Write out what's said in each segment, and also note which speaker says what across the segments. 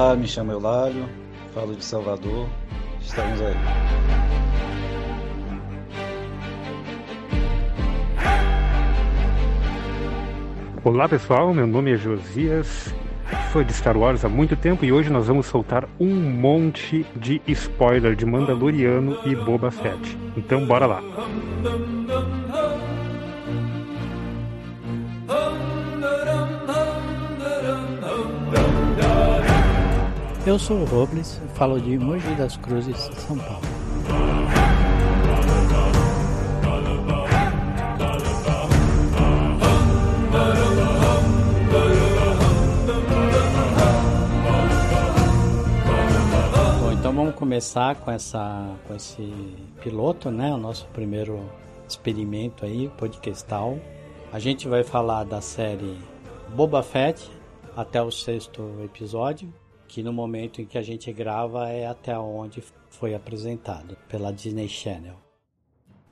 Speaker 1: Olá, me chamo Eulálio, falo de Salvador. Estamos aí.
Speaker 2: Olá pessoal, meu nome é Josias, sou de Star Wars há muito tempo e hoje nós vamos soltar um monte de spoiler de Mandaloriano e Boba Fett. Então bora lá.
Speaker 3: Eu sou o Robles, falo de Mogi das Cruzes, São Paulo. Bom, então vamos começar com essa com esse piloto, né? O nosso primeiro experimento aí, podcastal. A gente vai falar da série Boba Fett até o sexto episódio que no momento em que a gente grava é até onde foi apresentado pela Disney Channel.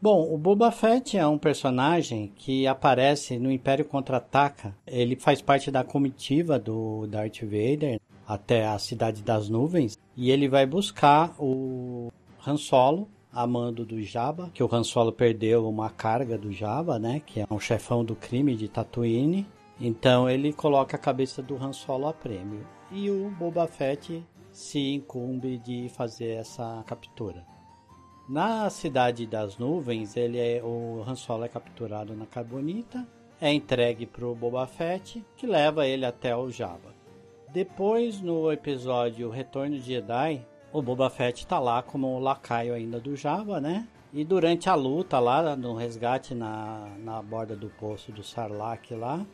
Speaker 3: Bom, o Boba Fett é um personagem que aparece no Império Contra-Ataca. Ele faz parte da comitiva do Darth Vader até a Cidade das Nuvens e ele vai buscar o Han Solo a mando do Jabba, que o Han Solo perdeu uma carga do Jabba, né, que é um chefão do crime de Tatooine. Então ele coloca a cabeça do Han Solo a prêmio e o Boba Fett se incumbe de fazer essa captura. Na cidade das nuvens, ele é, o Han Solo é capturado na Carbonita, é entregue para o Boba Fett, que leva ele até o Jabba. Depois, no episódio Retorno de Jedi, o Boba Fett está lá como lacaio ainda do Jabba, né? E durante a luta lá, no resgate na, na borda do poço do Sarlacc lá,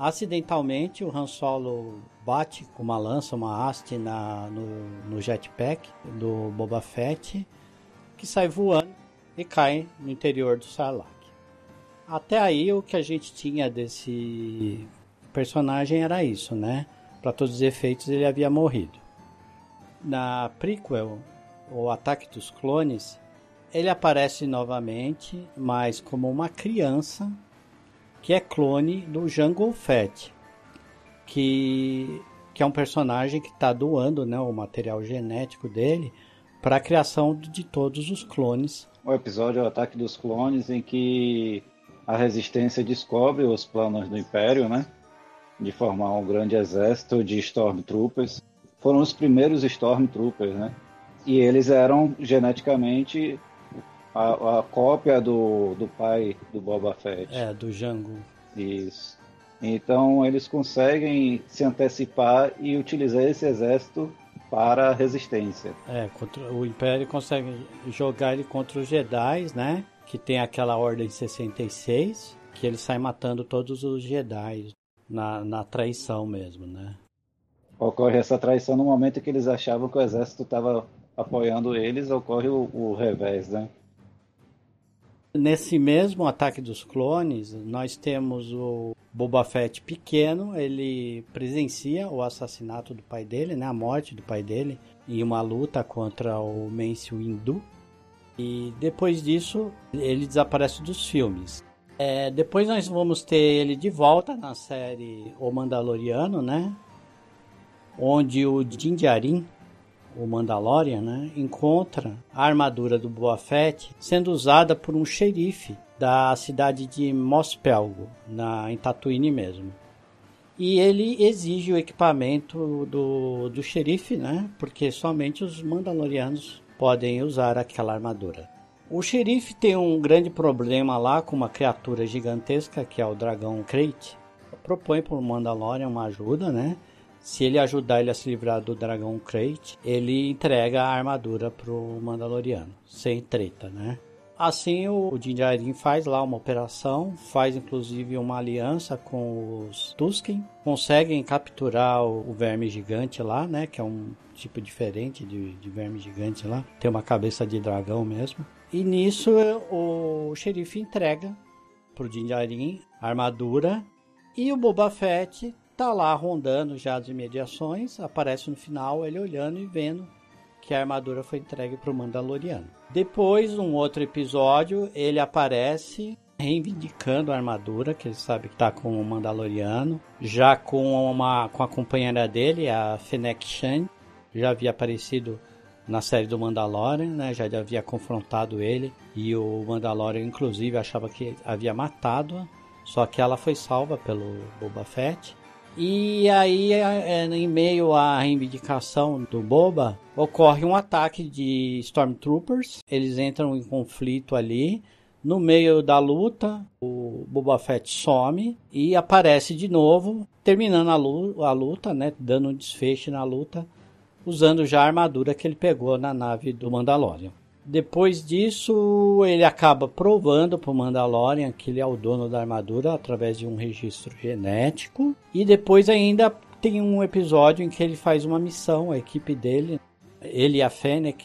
Speaker 3: Acidentalmente, o Han Solo bate com uma lança, uma haste na, no, no jetpack do Boba Fett, que sai voando e cai no interior do Sarlacc. Até aí, o que a gente tinha desse personagem era isso, né? Para todos os efeitos, ele havia morrido. Na prequel, o Ataque dos Clones, ele aparece novamente, mas como uma criança que é clone do Jungle Fett, que, que é um personagem que está doando né, o material genético dele para a criação de todos os clones.
Speaker 1: O episódio é o Ataque dos Clones, em que a Resistência descobre os planos do Império, né? De formar um grande exército de Stormtroopers. Foram os primeiros Stormtroopers, né? E eles eram geneticamente a, a cópia do, do pai do Boba Fett.
Speaker 3: É, do Jango.
Speaker 1: Isso. Então eles conseguem se antecipar e utilizar esse exército para a resistência.
Speaker 3: É, contra, o Império consegue jogar ele contra os Jedi, né? Que tem aquela Ordem 66, que ele sai matando todos os Jedi na, na traição mesmo, né?
Speaker 1: Ocorre essa traição no momento que eles achavam que o exército estava apoiando eles, ocorre o, o revés, né?
Speaker 3: Nesse mesmo ataque dos clones, nós temos o Boba Fett pequeno, ele presencia o assassinato do pai dele, né, a morte do pai dele, em uma luta contra o Mace Windu. E depois disso, ele desaparece dos filmes. É, depois nós vamos ter ele de volta na série O Mandaloriano, né? Onde o Din Djarin o Mandalorian, né, encontra a armadura do Boba Fett sendo usada por um xerife da cidade de Mospelgo, na, em Tatooine mesmo. E ele exige o equipamento do, do xerife, né, porque somente os Mandalorianos podem usar aquela armadura. O xerife tem um grande problema lá com uma criatura gigantesca que é o dragão Krayt. Propõe para o Mandalorian uma ajuda, né? Se ele ajudar ele a se livrar do dragão Krayt, ele entrega a armadura pro Mandaloriano, sem treta, né? Assim o Din Djarin faz lá uma operação, faz inclusive uma aliança com os Tusken, conseguem capturar o, o verme gigante lá, né? Que é um tipo diferente de, de verme gigante lá, tem uma cabeça de dragão mesmo. E nisso o xerife entrega pro Din Djarin a armadura e o Boba Fett tá lá rondando já as imediações, aparece no final ele olhando e vendo que a armadura foi entregue para o Mandaloriano. Depois, um outro episódio, ele aparece reivindicando a armadura, que ele sabe que está com o Mandaloriano, já com uma com a companheira dele, a Fennec Shan, já havia aparecido na série do Mandalorian, né? Já havia confrontado ele e o Mandalorian, inclusive, achava que havia matado-a, só que ela foi salva pelo Boba Fett. E aí, é, em meio à reivindicação do Boba, ocorre um ataque de Stormtroopers. Eles entram em conflito ali. No meio da luta, o Boba Fett some e aparece de novo, terminando a luta, a luta né, dando um desfecho na luta, usando já a armadura que ele pegou na nave do Mandalorian. Depois disso, ele acaba provando para o Mandalorian que ele é o dono da armadura através de um registro genético. E depois ainda tem um episódio em que ele faz uma missão, a equipe dele, ele e a Fennec,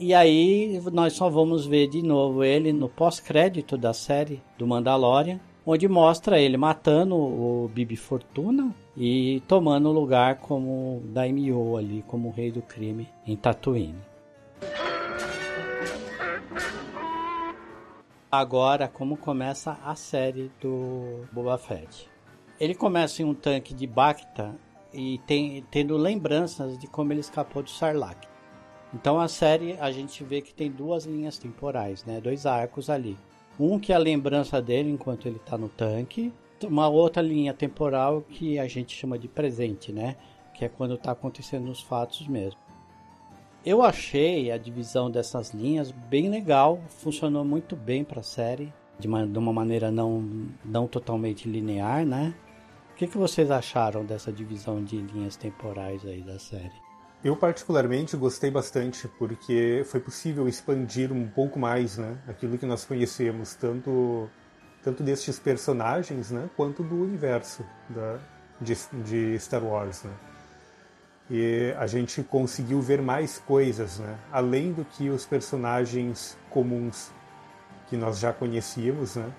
Speaker 3: e aí nós só vamos ver de novo ele no pós-crédito da série do Mandalorian, onde mostra ele matando o Bibi Fortuna e tomando lugar como daimyo ali, como rei do crime em Tatooine. Agora, como começa a série do Boba Fett? Ele começa em um tanque de Bacta e tem, tendo lembranças de como ele escapou do Sarlacc. Então a série a gente vê que tem duas linhas temporais, né? Dois arcos ali. Um que é a lembrança dele enquanto ele está no tanque, uma outra linha temporal que a gente chama de presente, né? Que é quando está acontecendo os fatos mesmo. Eu achei a divisão dessas linhas bem legal, funcionou muito bem para a série, de uma, de uma maneira não, não totalmente linear, né? O que, que vocês acharam dessa divisão de linhas temporais aí da série?
Speaker 4: Eu particularmente gostei bastante porque foi possível expandir um pouco mais, né, aquilo que nós conhecemos tanto tanto destes personagens, né, quanto do universo da, de, de Star Wars, né. E a gente conseguiu ver mais coisas, né, além do que os personagens comuns que nós já conhecíamos, né,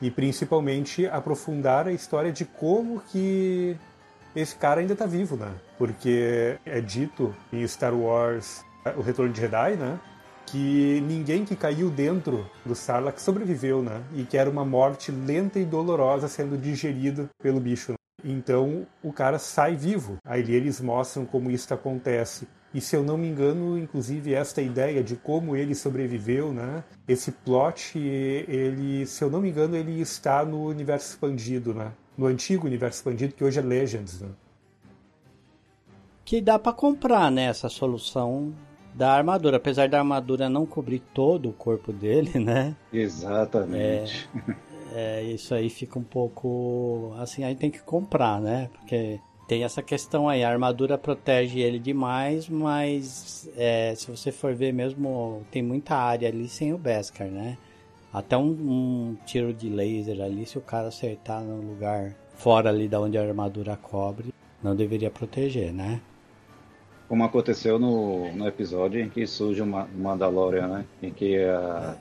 Speaker 4: e principalmente aprofundar a história de como que esse cara ainda está vivo, né? Porque é dito em Star Wars O Retorno de Jedi, né? Que ninguém que caiu dentro do Sarlacc sobreviveu, né? E que era uma morte lenta e dolorosa sendo digerida pelo bicho. Então o cara sai vivo. Aí eles mostram como isso acontece. E se eu não me engano, inclusive esta ideia de como ele sobreviveu, né? Esse plot, ele, se eu não me engano, ele está no universo expandido, né? no antigo universo expandido, que hoje é Legends. Né?
Speaker 3: Que dá para comprar né, essa solução da armadura, apesar da armadura não cobrir todo o corpo dele, né?
Speaker 1: Exatamente.
Speaker 3: É, é, isso aí fica um pouco assim, aí tem que comprar, né? Porque tem essa questão aí, a armadura protege ele demais, mas é, se você for ver mesmo, tem muita área ali sem o Beskar, né? Até um, um, tiro de laser ali, se o cara acertar no lugar fora ali da onde a armadura cobre, não deveria proteger, né?
Speaker 1: Como aconteceu no, no episódio em que surge o Mandalorian, né? Em que a,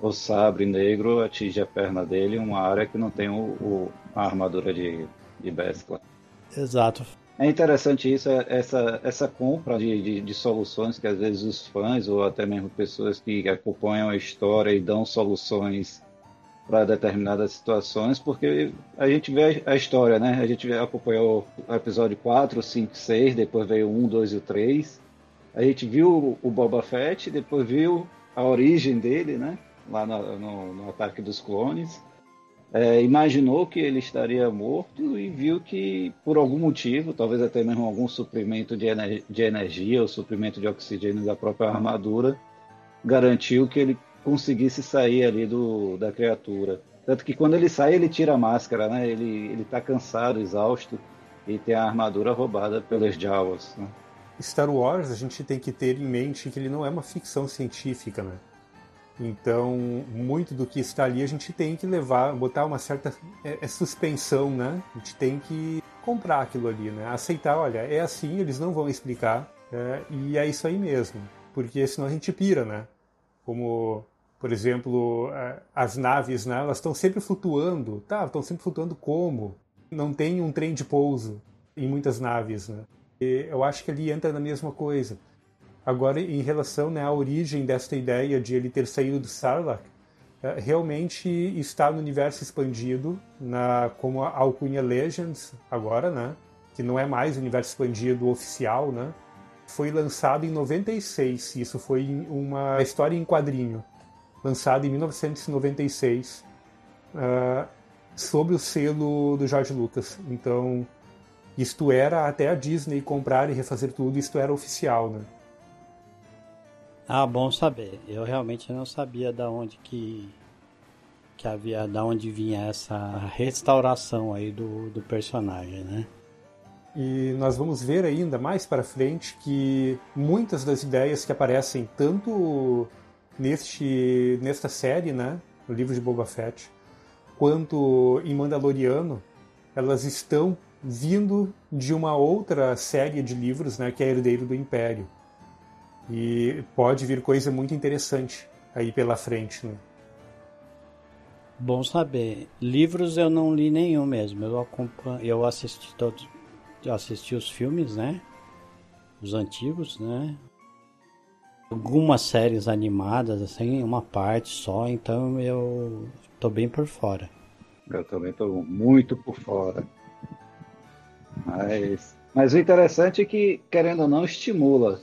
Speaker 1: o sabre negro atinge a perna dele, uma área que não tem o, o a armadura de, de Beskar.
Speaker 3: Exato.
Speaker 1: É interessante isso, é, essa, essa compra de, de, de, soluções que às vezes os fãs ou até mesmo pessoas que acompanham a história e dão soluções para determinadas situações, porque a gente vê a história, né? A gente acompanhou o episódio 4, 5, 6, depois veio o 1, 2 e o 3. A gente viu o Boba Fett, depois viu a origem dele, né? Lá no, no, no Ataque dos Clones é, imaginou que ele estaria morto e viu que, por algum motivo, talvez até mesmo algum suprimento de, ener de energia ou suprimento de oxigênio da própria armadura, garantiu que ele conseguisse sair ali do, da criatura. Tanto que quando ele sai, ele tira a máscara, né? Ele está cansado, exausto e tem a armadura roubada pelos Jawas. Né?
Speaker 4: Star Wars, a gente tem que ter em mente que ele não é uma ficção científica, né? Então, muito do que está ali a gente tem que levar, botar uma certa é, é suspensão, né? A gente tem que comprar aquilo ali, né? Aceitar, olha, é assim, eles não vão explicar, é, e é isso aí mesmo, porque senão a gente pira, né? Como, por exemplo, é, as naves, né? Elas estão sempre flutuando, tá? Estão sempre flutuando como? Não tem um trem de pouso em muitas naves, né? E eu acho que ali entra na mesma coisa. Agora, em relação né, à origem desta ideia de ele ter saído do Sarlacc, é, realmente está no universo expandido, na, como a alcunha Legends agora, né? Que não é mais o universo expandido oficial, né? foi lançado em 96. Isso foi uma história em quadrinho, lançada em 1996, uh, sob o selo do George Lucas. Então, isto era até a Disney comprar e refazer tudo, isto era oficial, né?
Speaker 3: Ah, bom saber. Eu realmente não sabia da onde que que havia da onde vinha essa restauração aí do, do personagem, né?
Speaker 4: E nós vamos ver ainda mais para frente que muitas das ideias que aparecem tanto neste nesta série, né, no livro de Boba Fett, quanto em Mandaloriano, elas estão vindo de uma outra série de livros, né, que é Herdeiro do Império. E pode vir coisa muito interessante aí pela frente, né?
Speaker 3: Bom saber. Livros eu não li nenhum mesmo. Eu acompanho, eu assisti todos, assisti os filmes, né? Os antigos, né? Algumas séries animadas, assim, uma parte só, então eu tô bem por fora.
Speaker 1: Eu também tô muito por fora. Mas, mas o interessante é que, querendo ou não, estimula.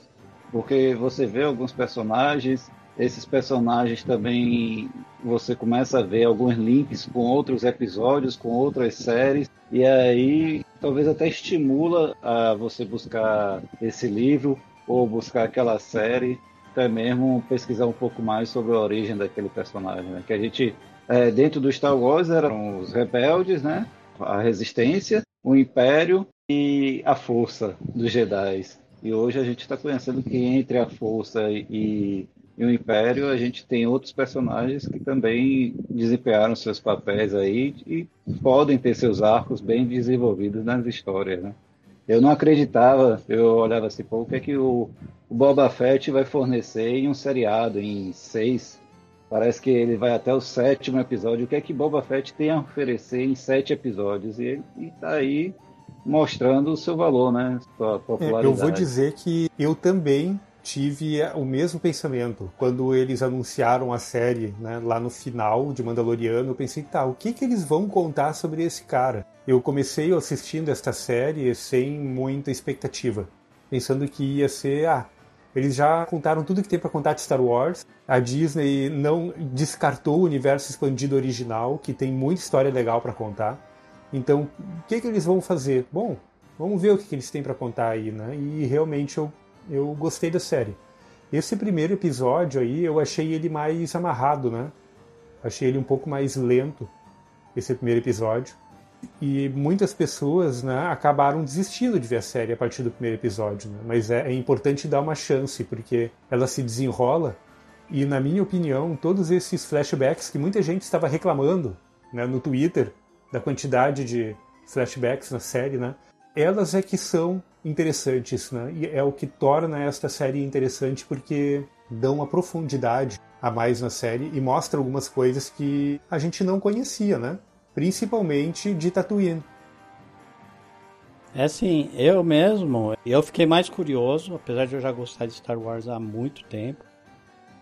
Speaker 1: Porque você vê alguns personagens, esses personagens também você começa a ver alguns links com outros episódios, com outras séries, e aí talvez até estimula a você buscar esse livro ou buscar aquela série, até mesmo pesquisar um pouco mais sobre a origem daquele personagem, né? que a gente é, dentro do Star Wars eram os rebeldes, né? A resistência, o Império e a força dos Jedi. E hoje a gente está conhecendo que entre a força e, e, o Império a gente tem outros personagens que também desempenharam seus papéis aí e podem ter seus arcos bem desenvolvidos nas histórias, né? Eu não acreditava, eu olhava assim, pô, o que é que o, o Boba Fett vai fornecer em um seriado, em seis, Parece que ele vai até o sétimo episódio. O que é que Boba Fett tem a oferecer em sete episódios? E ele está aí mostrando o seu valor, né? Sua popularidade.
Speaker 4: É, eu vou dizer que eu também tive o mesmo pensamento quando eles anunciaram a série, né, lá no final de Mandaloriano. Eu pensei, tá, o que que eles vão contar sobre esse cara? Eu comecei assistindo esta série sem muita expectativa, pensando que ia ser, ah, eles já contaram tudo que tem para contar de Star Wars. A Disney não descartou o universo expandido original, que tem muita história legal para contar. Então, o que, que eles vão fazer? Bom, vamos ver o que, que eles têm para contar aí, né? E realmente eu, eu gostei da série. Esse primeiro episódio aí, eu achei ele mais amarrado, né? Achei ele um pouco mais lento, esse primeiro episódio. E muitas pessoas né, acabaram desistindo de ver a série a partir do primeiro episódio. Né? Mas é, é importante dar uma chance, porque ela se desenrola. E, na minha opinião, todos esses flashbacks que muita gente estava reclamando né, no Twitter, da quantidade de flashbacks na série, né, elas é que são interessantes. Né? E é o que torna esta série interessante, porque dão uma profundidade a mais na série e mostra algumas coisas que a gente não conhecia, né? principalmente de Tatooine.
Speaker 3: É assim, eu mesmo, eu fiquei mais curioso, apesar de eu já gostar de Star Wars há muito tempo.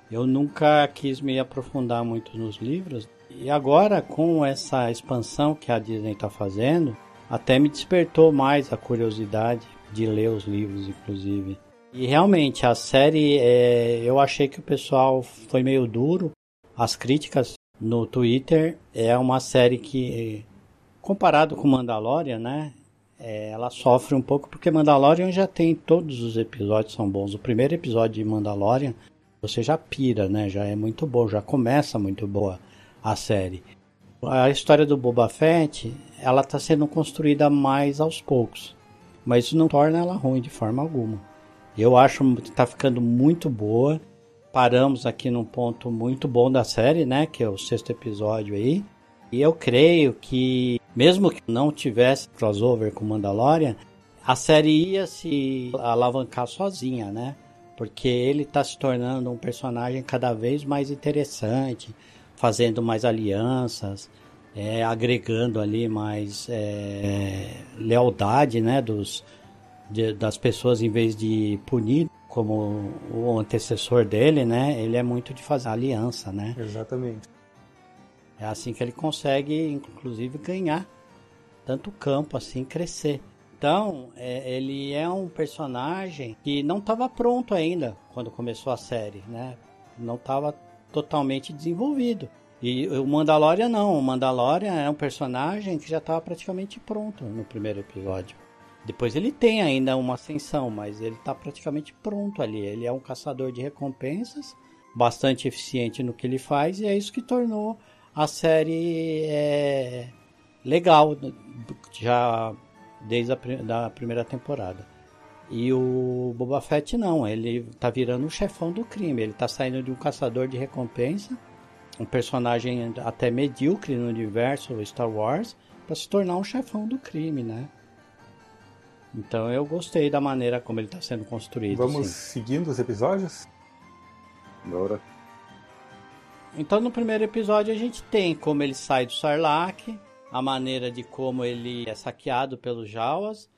Speaker 3: Eu nunca quis me aprofundar muito nos livros. E agora, com essa expansão que a Disney está fazendo, até me despertou mais a curiosidade de ler os livros, inclusive. E realmente, a série, é, eu achei que o pessoal foi meio duro. As críticas no Twitter. É uma série que, comparado com Mandalorian, né? É, ela sofre um pouco porque Mandalorian já tem todos os episódios são bons. O primeiro episódio de Mandalorian você já pira, né? Já é muito bom, já começa muito boa a série. A história do Boba Fett, ela está sendo construída mais aos poucos, mas isso não torna ela ruim de forma alguma. Eu acho que está ficando muito boa paramos aqui num ponto muito bom da série, né? Que é o sexto episódio aí. E eu creio que, mesmo que não tivesse crossover com Mandalorian, a série ia se alavancar sozinha, né? Porque ele está se tornando um personagem cada vez mais interessante, fazendo mais alianças, é, agregando ali mais é, lealdade, né? Dos, de, das pessoas em vez de punir como o antecessor dele, né? Ele é muito de fazer aliança, né?
Speaker 4: Exatamente.
Speaker 3: É assim que ele consegue, inclusive, ganhar tanto campo assim, crescer. Então, é, ele é um personagem que não estava pronto ainda quando começou a série, né? Não estava totalmente desenvolvido. E o Mandalorian não, o Mandalorian é um personagem que já estava praticamente pronto no primeiro episódio. Depois ele tem ainda uma ascensão, mas ele está praticamente pronto ali. Ele é um caçador de recompensas, bastante eficiente no que ele faz, e é isso que tornou a série é, legal, já desde a da primeira temporada. E o Boba Fett não, ele tá virando o chefão do crime, ele tá saindo de um caçador de recompensa, um personagem até medíocre no universo Star Wars, para se tornar um chefão do crime, né? Então eu gostei da maneira como ele está sendo construído.
Speaker 4: Vamos sim. seguindo os episódios?
Speaker 1: Bora.
Speaker 3: Então no primeiro episódio a gente tem como ele sai do Sarlacc, a maneira de como ele é saqueado pelos Jawas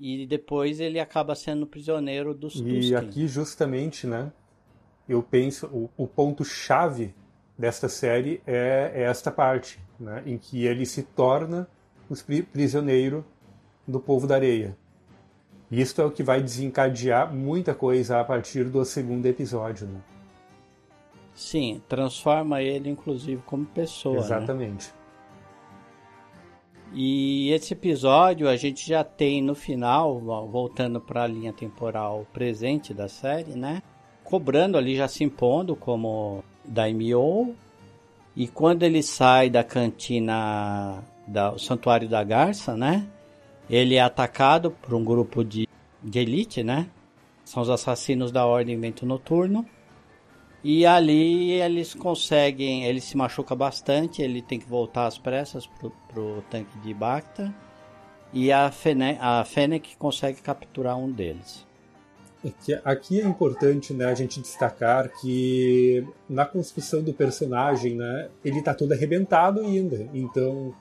Speaker 3: e depois ele acaba sendo prisioneiro dos
Speaker 4: E Tusken. aqui justamente, né? Eu penso o, o ponto chave desta série é, é, esta parte, né, em que ele se torna o prisioneiro do povo da areia. Isto é o que vai desencadear muita coisa a partir do segundo episódio. Né?
Speaker 3: Sim, transforma ele inclusive como pessoa. Né?
Speaker 4: Exatamente.
Speaker 3: Né? E esse episódio a gente já tem no final, voltando para a linha temporal presente da série, né? Cobrando ali, já se impondo como Daimyo. E quando ele sai da cantina do Santuário da Garça, né? Ele é atacado por um grupo de, de elite, né? São os assassinos da Ordem Vento Noturno. E ali eles conseguem, ele se machuca bastante, ele tem que voltar às pressas pro, pro tanque de Bacta. E a, Fene, a Fennec consegue capturar um deles.
Speaker 4: Aqui é importante né, a gente destacar que na construção do personagem, né, ele está todo arrebentado ainda. Então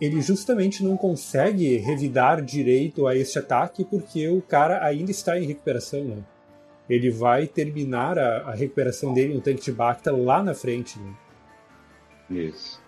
Speaker 4: ele justamente não consegue revidar direito a este ataque porque o cara ainda está em recuperação, né? Ele vai terminar a, a recuperação dele no tanque de Bacta lá na frente, né?
Speaker 1: Isso.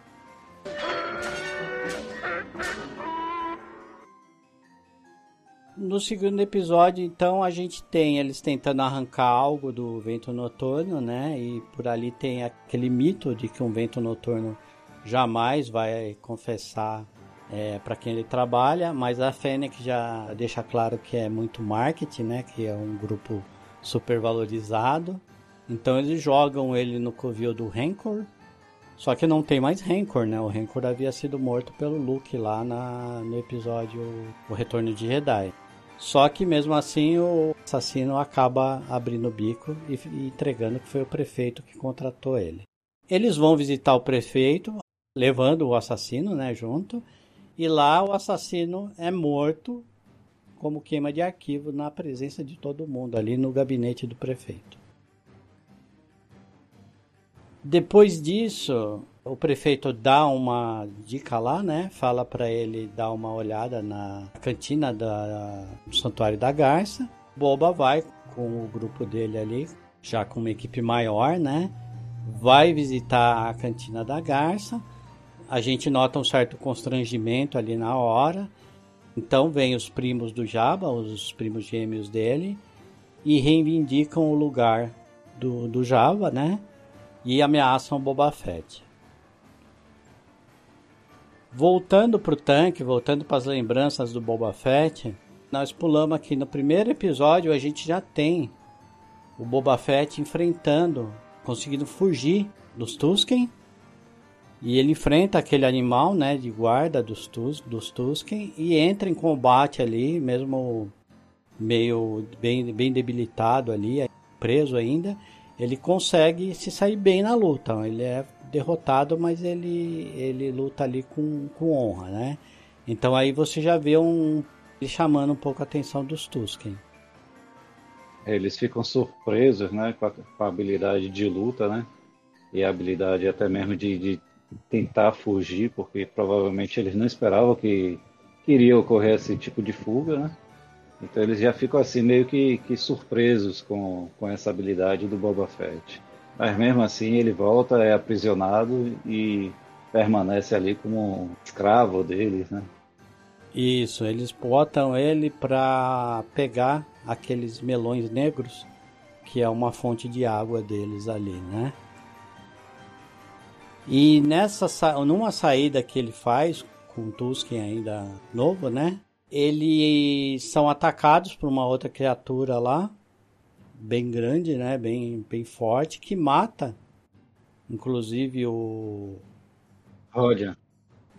Speaker 3: No segundo episódio, então, a gente tem eles tentando arrancar algo do vento noturno, né? E por ali tem aquele mito de que um vento noturno jamais vai confessar é, para quem ele trabalha, mas a Fênix já deixa claro que é muito marketing, né? Que é um grupo super valorizado. Então eles jogam ele no covil do Rancor. Só que não tem mais Rancor, né? O Rancor havia sido morto pelo Luke lá na, no episódio O Retorno de Jedi. Só que mesmo assim o assassino acaba abrindo o bico e, e entregando que foi o prefeito que contratou ele. Eles vão visitar o prefeito, levando o assassino, né, junto, e lá o assassino é morto como queima de arquivo na presença de todo mundo ali no gabinete do prefeito. Depois disso, o prefeito dá uma dica lá, né? Fala para ele dar uma olhada na cantina da, do Santuário da Garça. Boba vai com o grupo dele ali, já com uma equipe maior, né? Vai visitar a cantina da Garça a gente nota um certo constrangimento ali na hora. Então vem os primos do Jabba, os primos gêmeos dele, e reivindicam o lugar do, do Jabba, né? E ameaçam o Boba Fett. Voltando para o tanque, voltando para as lembranças do Boba Fett, nós pulamos aqui no primeiro episódio, a gente já tem o Boba Fett enfrentando, conseguindo fugir dos Tusken e ele enfrenta aquele animal, né, de guarda dos, tus, dos Tusken e entra em combate ali, mesmo meio bem, bem debilitado ali, preso ainda, ele consegue se sair bem na luta. Ele é derrotado, mas ele, ele luta ali com, com honra, né? Então aí você já vê um ele chamando um pouco a atenção dos Tusken.
Speaker 1: Eles ficam surpresos, né, com a, com a habilidade de luta, né? E a habilidade até mesmo de, de tentar fugir, porque provavelmente eles não esperavam que, iria ocorrer esse tipo de fuga, né? Então eles já ficam assim meio que, que surpresos com, com essa habilidade do Boba Fett. Mas mesmo assim ele volta, é aprisionado e permanece ali como um escravo deles, né?
Speaker 3: Isso, eles botam ele para pegar aqueles melões negros, que é uma fonte de água deles ali, né? E nessa numa saída que ele faz com o Tusken ainda novo, né? Eles são atacados por uma outra criatura lá, bem grande, né? Bem, bem forte, que mata, inclusive o
Speaker 1: Rodian.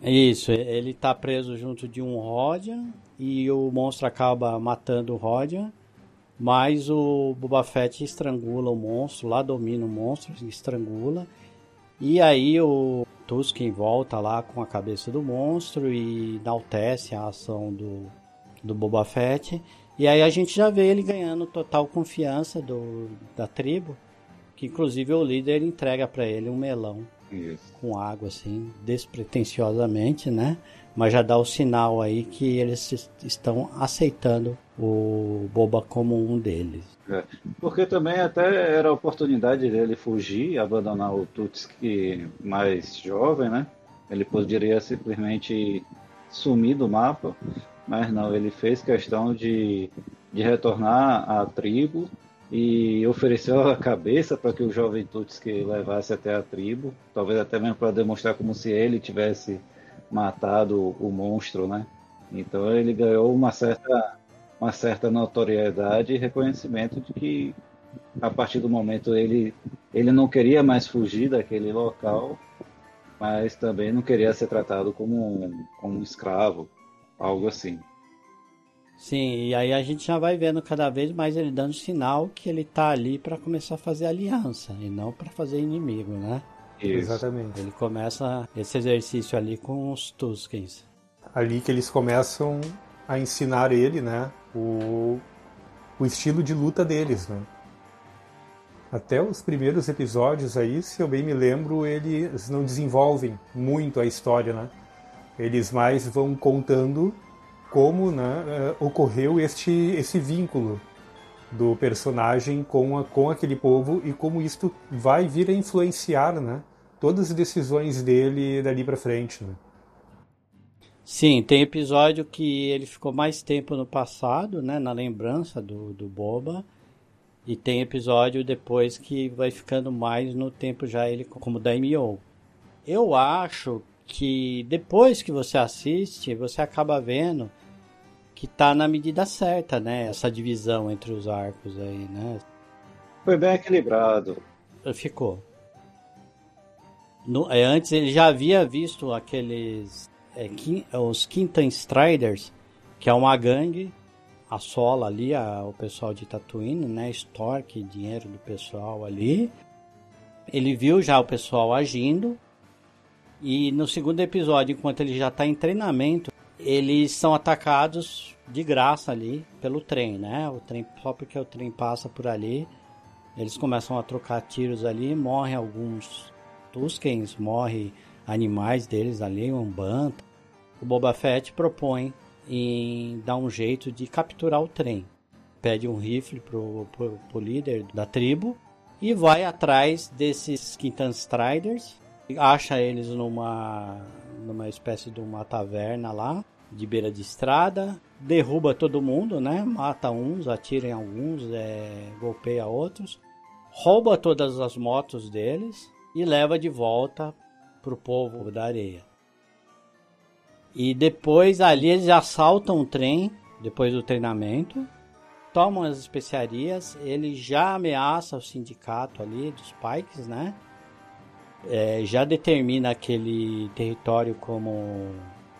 Speaker 3: Isso, ele tá preso junto de um Rodian e o monstro acaba matando o Rodian, mas o Boba Fett estrangula o monstro, lá domina o monstro, estrangula. E aí o Tusken volta lá com a cabeça do monstro e enaltece a ação do, do Boba Fett. E aí a gente já vê ele ganhando total confiança do, da tribo, que inclusive o líder entrega para ele um melão
Speaker 1: Isso.
Speaker 3: com água assim, despretensiosamente, né? Mas já dá o sinal aí que eles estão aceitando o Boba como um deles.
Speaker 1: É. Porque também até era a oportunidade dele fugir e abandonar o Tutski mais jovem, né? Ele poderia simplesmente sumir do mapa, mas não, ele fez questão de, de retornar à tribo e ofereceu a cabeça para que o jovem Tutski levasse até a tribo, talvez até mesmo para demonstrar como se ele tivesse matado o monstro, né? Então ele ganhou uma certa uma certa notoriedade e reconhecimento de que a partir do momento ele ele não queria mais fugir daquele local, mas também não queria ser tratado como um, como um escravo, algo assim.
Speaker 3: Sim, e aí a gente já vai vendo cada vez mais ele dando sinal que ele tá ali para começar a fazer aliança e não para fazer inimigo, né?
Speaker 1: Isso.
Speaker 4: Exatamente.
Speaker 3: Ele começa esse exercício ali com os Tuskens.
Speaker 4: Ali que eles começam a ensinar ele, né, o, o estilo de luta deles, né. Até os primeiros episódios aí, se eu bem me lembro, eles não desenvolvem muito a história, né. Eles mais vão contando como né, eh, ocorreu este, esse vínculo do personagem com, a, com aquele povo e como isto vai vir a influenciar né, todas as decisões dele dali para frente. Né.
Speaker 3: Sim, tem episódio que ele ficou mais tempo no passado, né, na lembrança do, do Boba, e tem episódio depois que vai ficando mais no tempo já ele como Daimyo. Eu acho que depois que você assiste, você acaba vendo que tá na medida certa, né? Essa divisão entre os arcos aí, né?
Speaker 1: Foi bem equilibrado.
Speaker 3: Ficou. No, é, antes ele já havia visto aqueles é, Kim, os Quintan Striders, que é uma gangue, assola ali a, o pessoal de Tatooine, né? Extorque dinheiro do pessoal ali. Ele viu já o pessoal agindo. E no segundo episódio, enquanto ele já está em treinamento, eles são atacados de graça ali pelo trem, né? O trem só porque o trem passa por ali, eles começam a trocar tiros ali, morrem alguns Tuskens, morre animais deles ali, um banta. O Boba Fett propõe em dar um jeito de capturar o trem. Pede um rifle pro, pro, pro líder da tribo e vai atrás desses Quintan Striders. Acha eles numa, numa espécie de uma taverna lá, de beira de estrada. Derruba todo mundo, né? Mata uns, atira em alguns, é, golpeia outros. Rouba todas as motos deles e leva de volta pro povo da areia. E depois ali eles assaltam o trem, depois do treinamento, tomam as especiarias, ele já ameaça o sindicato ali dos Pikes, né? É, já determina aquele território como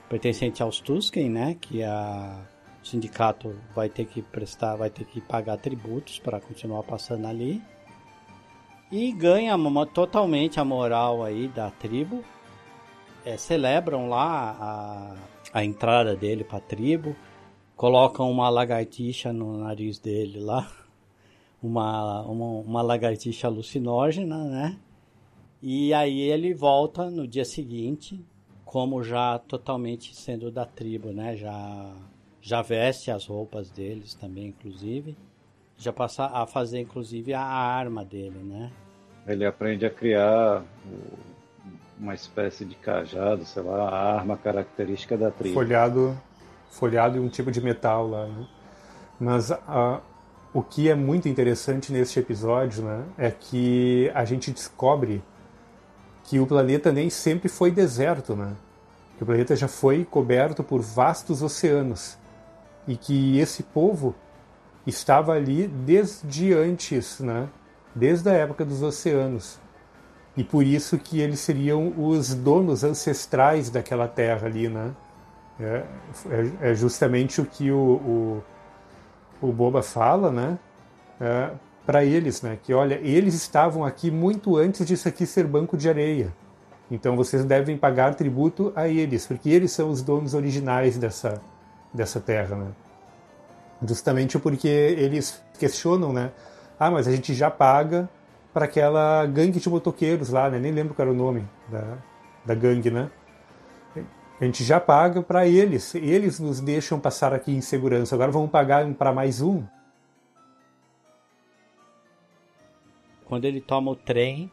Speaker 3: pertencente aos Tusken, né? Que a, o sindicato vai ter que prestar, vai ter que pagar tributos para continuar passando ali. E ganha totalmente a moral aí da tribo. É, celebram lá a, a entrada dele para a tribo. Colocam uma lagartixa no nariz dele lá. Uma, uma, uma lagartixa alucinógena, né? E aí ele volta no dia seguinte, como já totalmente sendo da tribo, né? Já, já veste as roupas deles também, inclusive. Já passa a fazer, inclusive, a arma dele, né?
Speaker 1: Ele aprende a criar uma espécie de cajado, sei lá, a arma característica da tribo.
Speaker 4: Folhado, folhado e um tipo de metal lá. Né? Mas a, o que é muito interessante neste episódio né, é que a gente descobre que o planeta nem sempre foi deserto, né? Que o planeta já foi coberto por vastos oceanos e que esse povo estava ali desde antes, né? Desde a época dos oceanos. E por isso que eles seriam os donos ancestrais daquela terra ali, né? É, é, é justamente o que o, o, o Boba fala, né? É, para eles, né? Que olha, eles estavam aqui muito antes disso aqui ser banco de areia. Então vocês devem pagar tributo a eles, porque eles são os donos originais dessa, dessa terra, né? Justamente porque eles questionam, né? Ah, mas a gente já paga para aquela gangue de motoqueiros lá, né? Nem lembro qual era o nome da, da gangue, né? A gente já paga para eles. Eles nos deixam passar aqui em segurança. Agora vamos pagar para mais um.
Speaker 3: Quando ele toma o trem,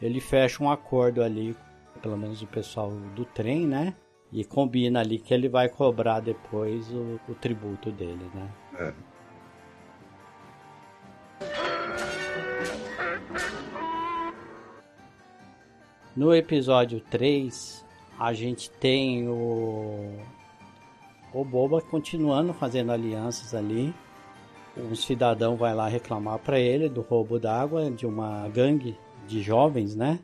Speaker 3: ele fecha um acordo ali, pelo menos o pessoal do trem, né? E combina ali que ele vai cobrar depois o, o tributo dele, né? É. No episódio 3, a gente tem o, o Boba continuando fazendo alianças ali. Um cidadão vai lá reclamar para ele do roubo d'água de uma gangue de jovens, né?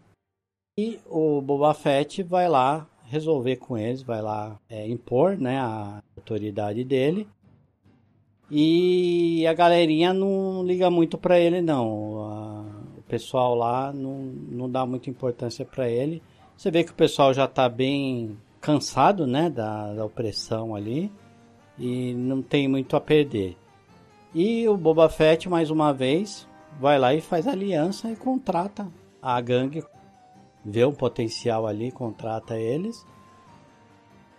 Speaker 3: E o Boba Fett vai lá resolver com eles, vai lá é, impor né, a autoridade dele. E a galerinha não liga muito para ele, não. O pessoal lá não, não dá muita importância para ele. Você vê que o pessoal já está bem cansado né, da, da opressão ali e não tem muito a perder. E o Boba Fett, mais uma vez, vai lá e faz aliança e contrata a gangue, vê um potencial ali, contrata eles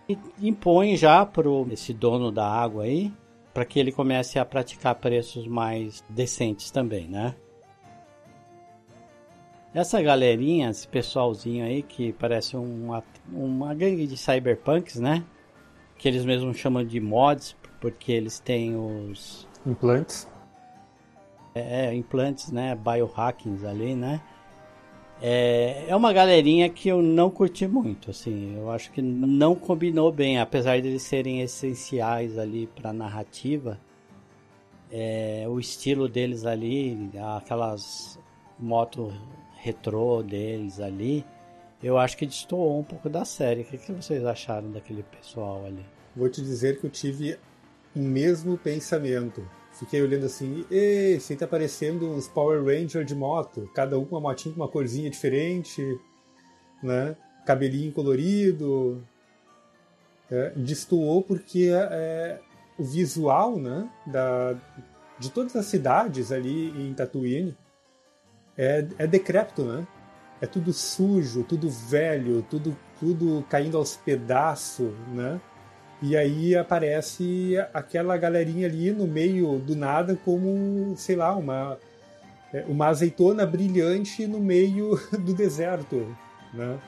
Speaker 3: e impõe já para esse dono da água aí para que ele comece a praticar preços mais decentes também, né? Essa galerinha, esse pessoalzinho aí que parece uma, uma gangue de cyberpunks, né? Que eles mesmos chamam de mods, porque eles têm os
Speaker 4: implantes
Speaker 3: é, implantes, né, biohackings ali, né? É, é uma galerinha que eu não curti muito, assim, eu acho que não combinou bem, apesar de eles serem essenciais ali para a narrativa. É, o estilo deles ali, aquelas motos retrô deles ali, eu acho que destoou um pouco da série. O que, que vocês acharam daquele pessoal ali?
Speaker 4: Vou te dizer que eu tive o mesmo pensamento fiquei olhando assim, esse tá parecendo uns Power Ranger de moto, cada um com uma motinha com uma corzinha diferente, né? Cabelinho colorido. É, destoou porque é, o visual, né, da, de todas as cidades ali em Tatooine é, é decrépito, né? É tudo sujo, tudo velho, tudo, tudo caindo aos pedaços, né? E aí aparece aquela galerinha ali no meio do nada como, sei lá, uma, é, uma azeitona brilhante no meio do deserto, né?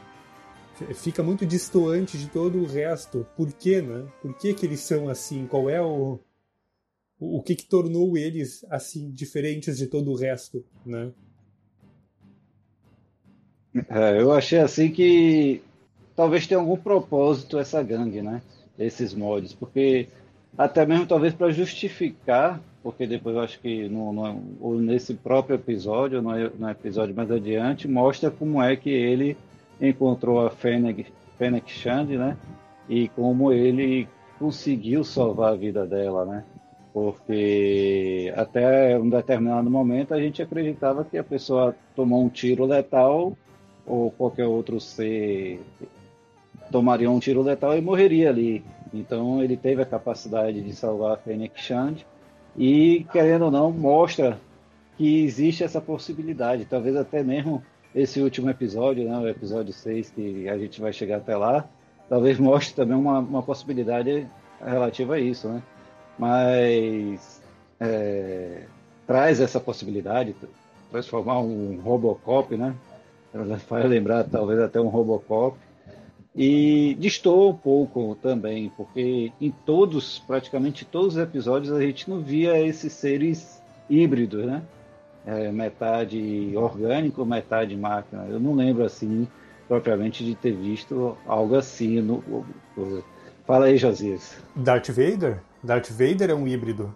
Speaker 4: Fica muito distoante de todo o resto. Por quê, né? Por que, que eles são assim? Qual é o... O que que tornou eles assim diferentes de todo o resto, né?
Speaker 1: É, eu achei assim que talvez tenha algum propósito essa gangue, né? Esses mods, porque até mesmo talvez para justificar, porque depois eu acho que no, no, ou nesse próprio episódio, no, no, episódio mais adiante, mostra como é que ele encontrou a Fennec, Fennec Shand, né? E como ele conseguiu salvar a vida dela, né? Porque até um determinado momento a gente acreditava que a pessoa tomou um tiro letal ou qualquer outro ser tomaria um tiro letal e morreria ali. Então ele teve a capacidade de salvar a Fennec Shand e, querendo ou não, mostra que existe essa possibilidade. Talvez até mesmo esse último episódio, né, o episódio 6, que a gente vai chegar até lá, talvez mostre também uma, uma possibilidade relativa a isso, né? Mas é, traz essa possibilidade, transformar um Robocop, né? Faz lembrar talvez até um Robocop E distou um pouco também, porque em todos, praticamente todos os episódios, a gente não via esses seres híbridos, né? É, metade orgânico, metade máquina. Eu não lembro assim propriamente de ter visto algo assim. No... Fala aí, Josias.
Speaker 4: Darth Vader? Darth Vader é um híbrido.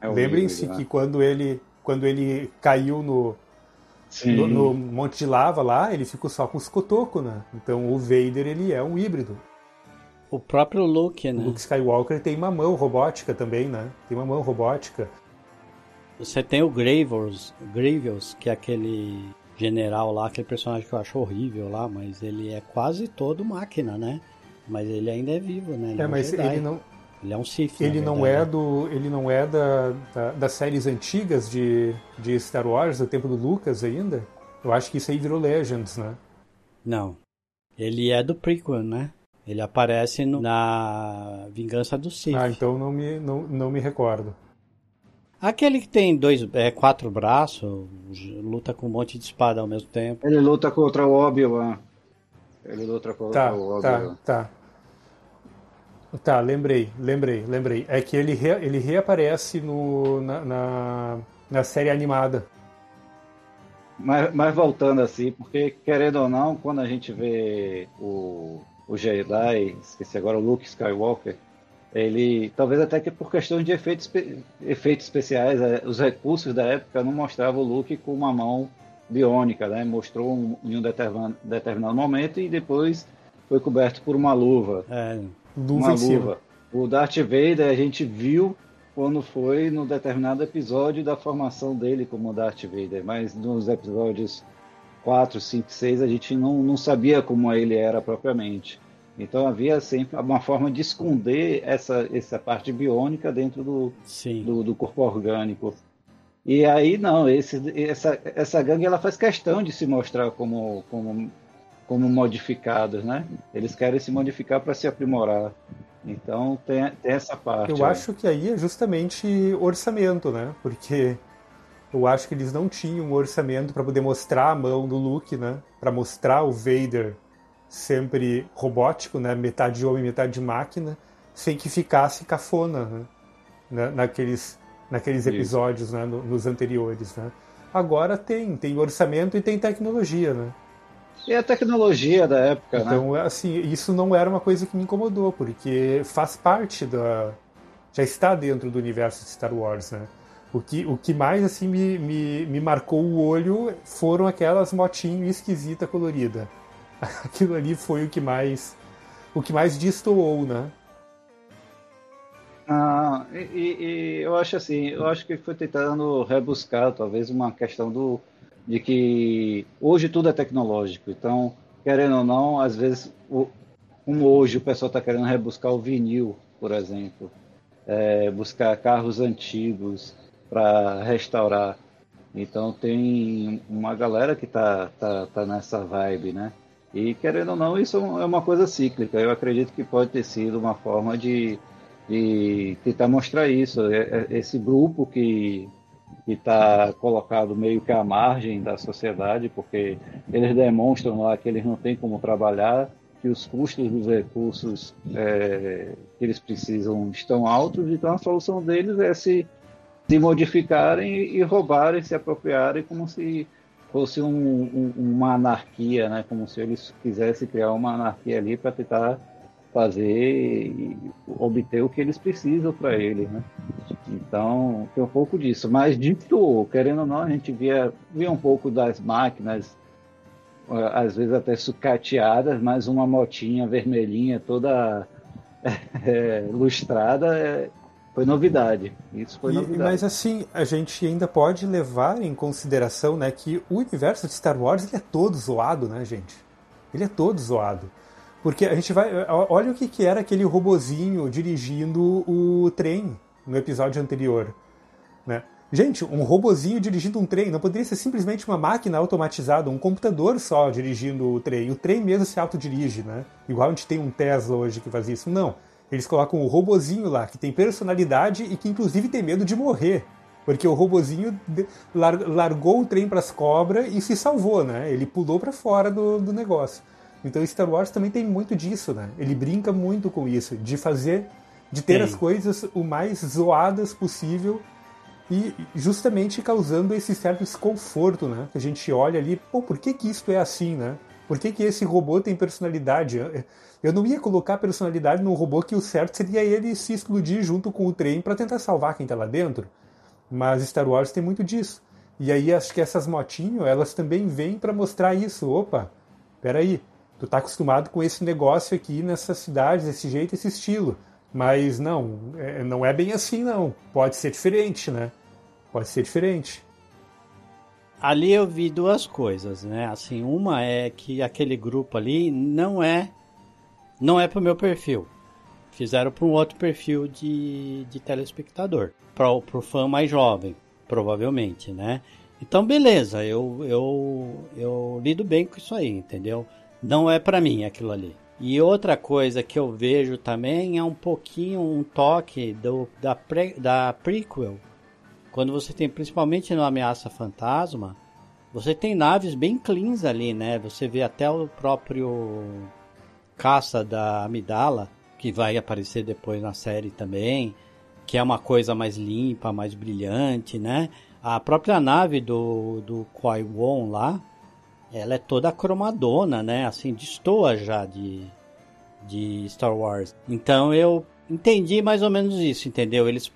Speaker 4: É um Lembrem-se né? que quando ele, quando ele caiu no, no, no, monte de lava lá, ele ficou só com os cotocos, né? Então o Vader ele é um híbrido.
Speaker 3: O próprio Luke, né?
Speaker 4: O Luke Skywalker tem uma mão robótica também, né? Tem uma mão robótica.
Speaker 3: Você tem o Grievous, Grievous, que é aquele general lá, aquele personagem que eu acho horrível lá, mas ele é quase todo máquina, né? Mas ele ainda é vivo, né? Ele
Speaker 4: é, é mas Jedi. ele não
Speaker 3: ele é um Sith.
Speaker 4: Ele não é do, ele não é da, da, das séries antigas de, de Star Wars, do tempo do Lucas ainda. Eu acho que isso aí virou Legends, né?
Speaker 3: Não. Ele é do prequel, né? Ele aparece no, na Vingança do Sith.
Speaker 4: Ah, então não me, não, não me recordo.
Speaker 3: Aquele que tem dois, é, quatro braços, luta com um monte de espada ao mesmo tempo.
Speaker 1: Ele luta contra o Obi-Wan. Ele luta contra
Speaker 4: tá,
Speaker 1: o
Speaker 4: Obi-Wan. Tá, tá. Tá, lembrei, lembrei, lembrei. É que ele, re, ele reaparece no, na, na, na série animada.
Speaker 1: Mas, mas, voltando assim, porque querendo ou não, quando a gente vê o, o Jedi, esqueci agora, o Luke Skywalker, ele, talvez até que por questão de efeitos, efeitos especiais, é, os recursos da época não mostravam o Luke com uma mão biônica, né? Mostrou um, em um determinado, determinado momento e depois foi coberto por uma luva.
Speaker 3: É
Speaker 1: luva uma luva. O Darth Vader a gente viu quando foi no determinado episódio da formação dele como Darth Vader, mas nos episódios 4, 5, 6 a gente não, não sabia como ele era propriamente. Então havia sempre uma forma de esconder essa, essa parte biônica dentro do, do, do, corpo orgânico. E aí não, esse, essa, essa gangue ela faz questão de se mostrar como, como como modificados, né? Eles querem se modificar para se aprimorar. Então tem, tem essa parte.
Speaker 4: Eu aí. acho que aí é justamente orçamento, né? Porque eu acho que eles não tinham orçamento para poder mostrar a mão do Luke, né? Para mostrar o Vader sempre robótico, né? Metade homem, metade máquina, sem que ficasse cafona, né? naqueles, naqueles episódios, né? nos anteriores, né? Agora tem, tem orçamento e tem tecnologia, né?
Speaker 1: E a tecnologia da época,
Speaker 4: então,
Speaker 1: né?
Speaker 4: Então, assim, isso não era uma coisa que me incomodou, porque faz parte da. já está dentro do universo de Star Wars, né? O que, o que mais assim me, me, me marcou o olho foram aquelas motinhas esquisita colorida. Aquilo ali foi o que mais o que mais destoou, né?
Speaker 1: Ah, e, e, eu acho assim, eu acho que foi tentando rebuscar talvez uma questão do de que hoje tudo é tecnológico. Então, querendo ou não, às vezes, o, como hoje o pessoal está querendo rebuscar o vinil, por exemplo, é, buscar carros antigos para restaurar. Então tem uma galera que está tá, tá nessa vibe, né? E querendo ou não, isso é uma coisa cíclica. Eu acredito que pode ter sido uma forma de, de tentar mostrar isso. É, é, esse grupo que que está colocado meio que à margem da sociedade, porque eles demonstram lá que eles não têm como trabalhar, que os custos dos recursos é, que eles precisam estão altos, então a solução deles é se, se modificarem e roubarem, se apropriarem como se fosse um, um, uma anarquia, né? como se eles quisessem criar uma anarquia ali para tentar fazer e obter o que eles precisam para ele, né? Então, tem um pouco disso. Mas dito, querendo ou não, a gente via, via um pouco das máquinas, às vezes até sucateadas, mas uma motinha vermelhinha toda é, lustrada é, foi novidade. Isso foi
Speaker 4: e,
Speaker 1: novidade.
Speaker 4: Mas assim, a gente ainda pode levar em consideração né, que o universo de Star Wars ele é todo zoado, né, gente? Ele é todo zoado. Porque a gente vai. Olha o que, que era aquele robozinho dirigindo o trem no episódio anterior. Né? Gente, um robozinho dirigindo um trem não poderia ser simplesmente uma máquina automatizada, um computador só dirigindo o trem. O trem mesmo se autodirige, né? Igual a gente tem um Tesla hoje que faz isso. Não. Eles colocam o robozinho lá, que tem personalidade e que inclusive tem medo de morrer. Porque o robozinho largou o trem para as cobras e se salvou, né? Ele pulou para fora do, do negócio. Então Star Wars também tem muito disso, né? Ele brinca muito com isso, de fazer, de ter Sim. as coisas o mais zoadas possível e justamente causando esse certo desconforto, né? Que a gente olha ali, pô, por que que isso é assim, né? Por que que esse robô tem personalidade? Eu não ia colocar personalidade num robô que o certo seria ele se explodir junto com o trem para tentar salvar quem tá lá dentro. Mas Star Wars tem muito disso. E aí acho que essas motinhas, elas também vêm para mostrar isso. Opa, peraí, tu tá acostumado com esse negócio aqui nessa cidade, desse jeito, esse estilo. Mas não, é, não é bem assim não. Pode ser diferente, né? Pode ser diferente.
Speaker 3: Ali eu vi duas coisas, né? Assim, uma é que aquele grupo ali não é não é pro meu perfil. Fizeram para um outro perfil de, de telespectador, para pro fã mais jovem, provavelmente, né? Então, beleza, eu, eu, eu lido bem com isso aí, entendeu? Não é para mim aquilo ali. E outra coisa que eu vejo também é um pouquinho um toque do, da, pre, da prequel. Quando você tem, principalmente no Ameaça Fantasma, você tem naves bem cleans ali, né? Você vê até o próprio caça da Amidala, que vai aparecer depois na série também, que é uma coisa mais limpa, mais brilhante, né? A própria nave do, do lá, ela é toda cromadona, né? Assim, destoa já de, de Star Wars. Então eu entendi mais ou menos isso, entendeu? Eles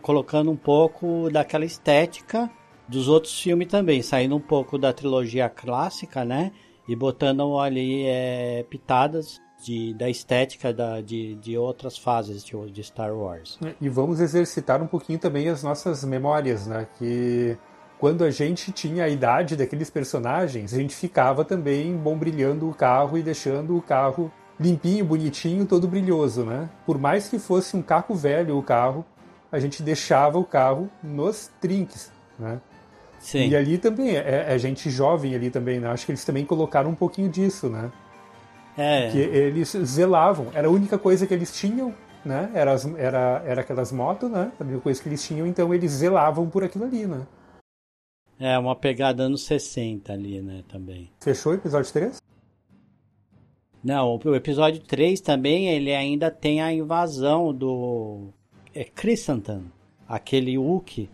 Speaker 3: colocando um pouco daquela estética dos outros filmes também, saindo um pouco da trilogia clássica, né? E botando ali é, pitadas de, da estética da, de, de outras fases de, de Star Wars.
Speaker 4: E vamos exercitar um pouquinho também as nossas memórias, né? Que quando a gente tinha a idade daqueles personagens, a gente ficava também bombrilhando o carro e deixando o carro limpinho, bonitinho, todo brilhoso, né? Por mais que fosse um carro velho o carro, a gente deixava o carro nos trinques, né? Sim. E ali também, é, é gente jovem ali também, né? Acho que eles também colocaram um pouquinho disso, né? É. Que eles zelavam, era a única coisa que eles tinham, né? Era, as, era, era aquelas motos, né? A única coisa que eles tinham, então eles zelavam por aquilo ali, né?
Speaker 3: É, uma pegada anos 60 ali, né, também.
Speaker 4: Fechou o episódio 3?
Speaker 3: Não, o episódio 3 também, ele ainda tem a invasão do... É Chrysanthemum, aquele Wookie.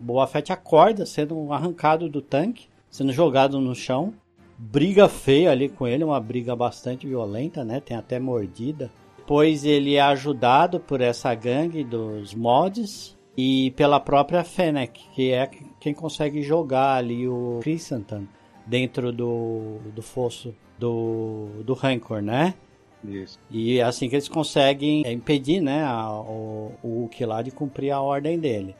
Speaker 3: Boa Fett acorda sendo arrancado do tanque, sendo jogado no chão. Briga feia ali com ele, uma briga bastante violenta, né? Tem até mordida. Depois ele é ajudado por essa gangue dos mods e pela própria Fennec, que é quem consegue jogar ali o Chrysanthemum dentro do, do fosso do, do Rancor, né? Isso. E é assim que eles conseguem impedir, né, a, o, o Hulk lá de cumprir a ordem dele.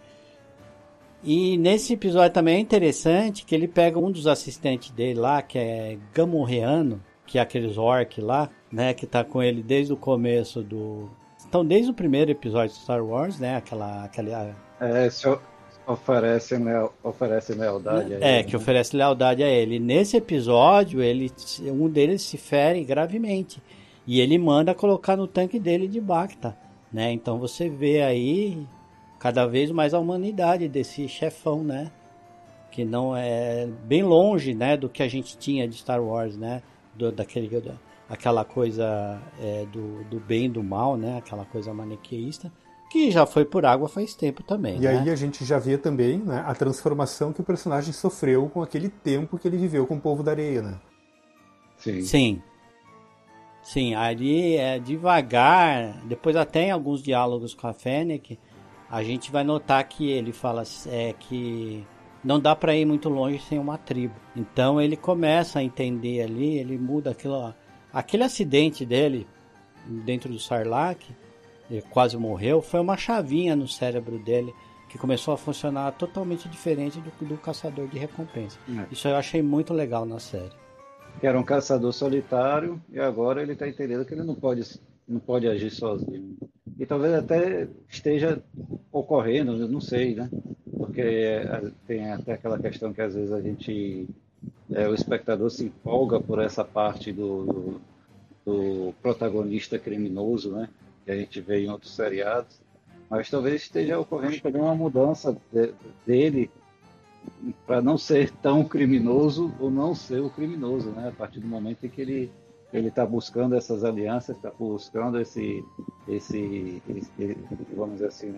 Speaker 3: E nesse episódio também é interessante que ele pega um dos assistentes dele lá, que é Gamorreano, que é aqueles orc lá, né, que tá com ele desde o começo do, então, desde o primeiro episódio de Star Wars, né? Aquela. aquela...
Speaker 1: É, oferece, leal, oferece lealdade a
Speaker 3: é, ele. É, que né? oferece lealdade a ele. Nesse episódio, ele, um deles se fere gravemente. E ele manda colocar no tanque dele de Bacta. Né? Então você vê aí cada vez mais a humanidade desse chefão, né? Que não é bem longe, né, do que a gente tinha de Star Wars, né? Do, daquele aquela coisa é, do, do bem e do mal, né? Aquela coisa maniqueísta, que já foi por água faz tempo também.
Speaker 4: E
Speaker 3: né?
Speaker 4: aí a gente já vê também né, a transformação que o personagem sofreu com aquele tempo que ele viveu com o povo da areia, né?
Speaker 3: Sim. Sim. Sim, ali é devagar, depois até em alguns diálogos com a Fennec, a gente vai notar que ele fala é, que não dá para ir muito longe sem uma tribo. Então ele começa a entender ali, ele muda aquilo, Aquele acidente dele dentro do Sarlacc, ele quase morreu, foi uma chavinha no cérebro dele que começou a funcionar totalmente diferente do, do caçador de recompensa. É. Isso eu achei muito legal na série.
Speaker 1: Era um caçador solitário e agora ele está entendendo que ele não pode, não pode agir sozinho. E talvez até esteja ocorrendo, não sei, né? Porque é, tem até aquela questão que às vezes a gente é, o espectador se empolga por essa parte do, do, do, protagonista criminoso, né? Que a gente vê em outros seriados. Mas talvez esteja ocorrendo também uma mudança de, dele para não ser tão criminoso ou não ser o criminoso, né? A partir do momento em que ele ele está buscando essas alianças, está buscando esse, esse, esse, vamos dizer assim,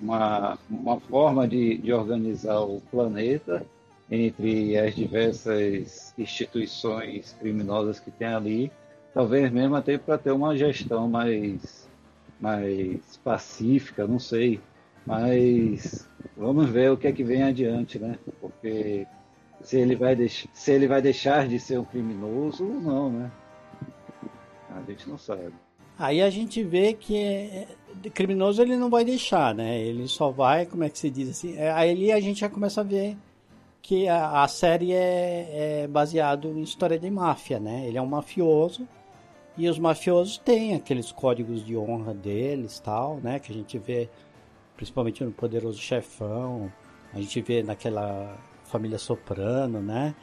Speaker 1: uma, uma forma de, de organizar o planeta entre as diversas instituições criminosas que tem ali, talvez mesmo até para ter uma gestão mais, mais pacífica, não sei. Mas vamos ver o que é que vem adiante, né? Porque se ele vai, deix se ele vai deixar de ser um criminoso ou não, né? A gente não sabe.
Speaker 3: Aí a gente vê que é, criminoso ele não vai deixar, né? Ele só vai, como é que se diz assim? É, aí a gente já começa a ver que a, a série é, é baseado em história de máfia, né? Ele é um mafioso e os mafiosos têm aqueles códigos de honra deles, tal, né? Que a gente vê principalmente no Poderoso Chefão, a gente vê naquela família Soprano, né?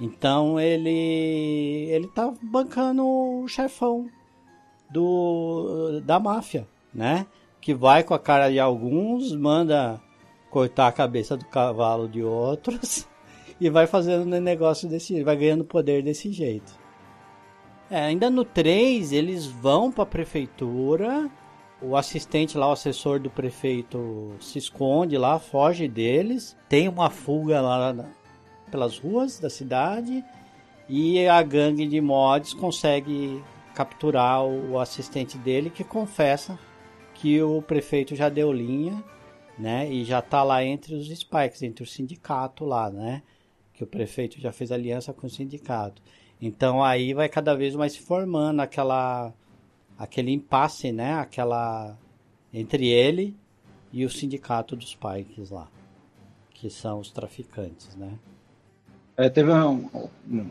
Speaker 3: Então ele ele tá bancando o chefão do da máfia, né? Que vai com a cara de alguns, manda cortar a cabeça do cavalo de outros e vai fazendo negócio desse, vai ganhando poder desse jeito. É, ainda no 3, eles vão para a prefeitura, o assistente lá, o assessor do prefeito se esconde lá, foge deles, tem uma fuga lá pelas ruas da cidade e a gangue de mods consegue capturar o assistente dele que confessa que o prefeito já deu linha, né? E já tá lá entre os spikes, entre o sindicato lá, né? Que o prefeito já fez aliança com o sindicato. Então aí vai cada vez mais se formando aquela aquele impasse, né? Aquela entre ele e o sindicato dos pikes lá, que são os traficantes, né?
Speaker 1: É, teve um, um,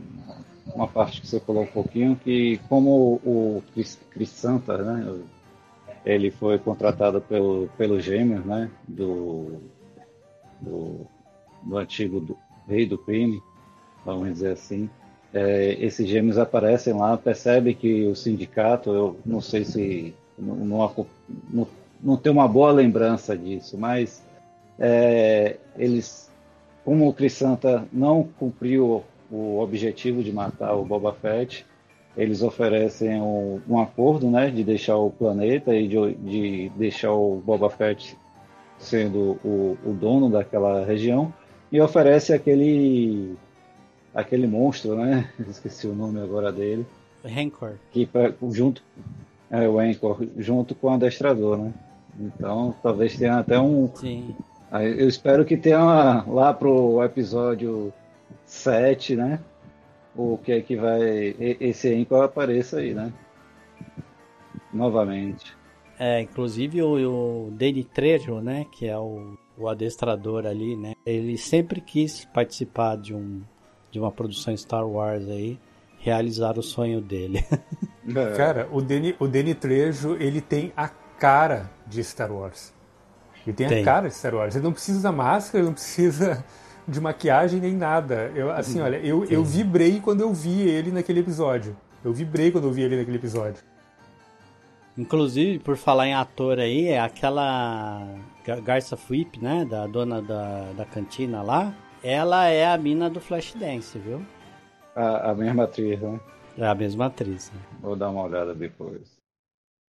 Speaker 1: uma parte que você falou um pouquinho que como o Chris, Chris Santa, né? Ele foi contratado pelo, pelo gêmeo, né? Do, do, do antigo do, rei do crime, vamos dizer assim é, esses gêmeos aparecem lá, percebe que o sindicato, eu não sei se não, não, não, tenho uma boa lembrança disso, mas é, eles, como o Chris Santa não cumpriu o objetivo de matar o Boba Fett, eles oferecem um, um acordo, né, de deixar o planeta e de, de deixar o Boba Fett sendo o, o dono daquela região e oferece aquele aquele monstro, né? Esqueci o nome agora dele.
Speaker 3: Rancor.
Speaker 1: Que junto é o Rancor, junto com o adestrador, né? Então, talvez tenha até um
Speaker 3: Sim.
Speaker 1: Eu espero que tenha lá pro episódio 7, né? O que é que vai esse Rancor apareça aí, né? Novamente.
Speaker 3: É, inclusive o, o Danny Trejo, né, que é o, o adestrador ali, né? Ele sempre quis participar de um de uma produção Star Wars aí realizar o sonho dele.
Speaker 4: É. Cara, o Danny, o Danny Trejo, ele tem a cara de Star Wars. Ele tem, tem, a cara de Star Wars. Ele não precisa da máscara, ele não precisa de maquiagem nem nada. Eu, assim, uhum. olha, eu, eu vibrei quando eu vi ele naquele episódio. Eu vibrei quando eu vi ele naquele episódio.
Speaker 3: Inclusive, por falar em ator aí, é aquela Garça Flip, né? Da dona da, da cantina lá. Ela é a mina do Flashdance, viu?
Speaker 1: A, a mesma atriz, né?
Speaker 3: É a mesma atriz. Né?
Speaker 1: Vou dar uma olhada depois.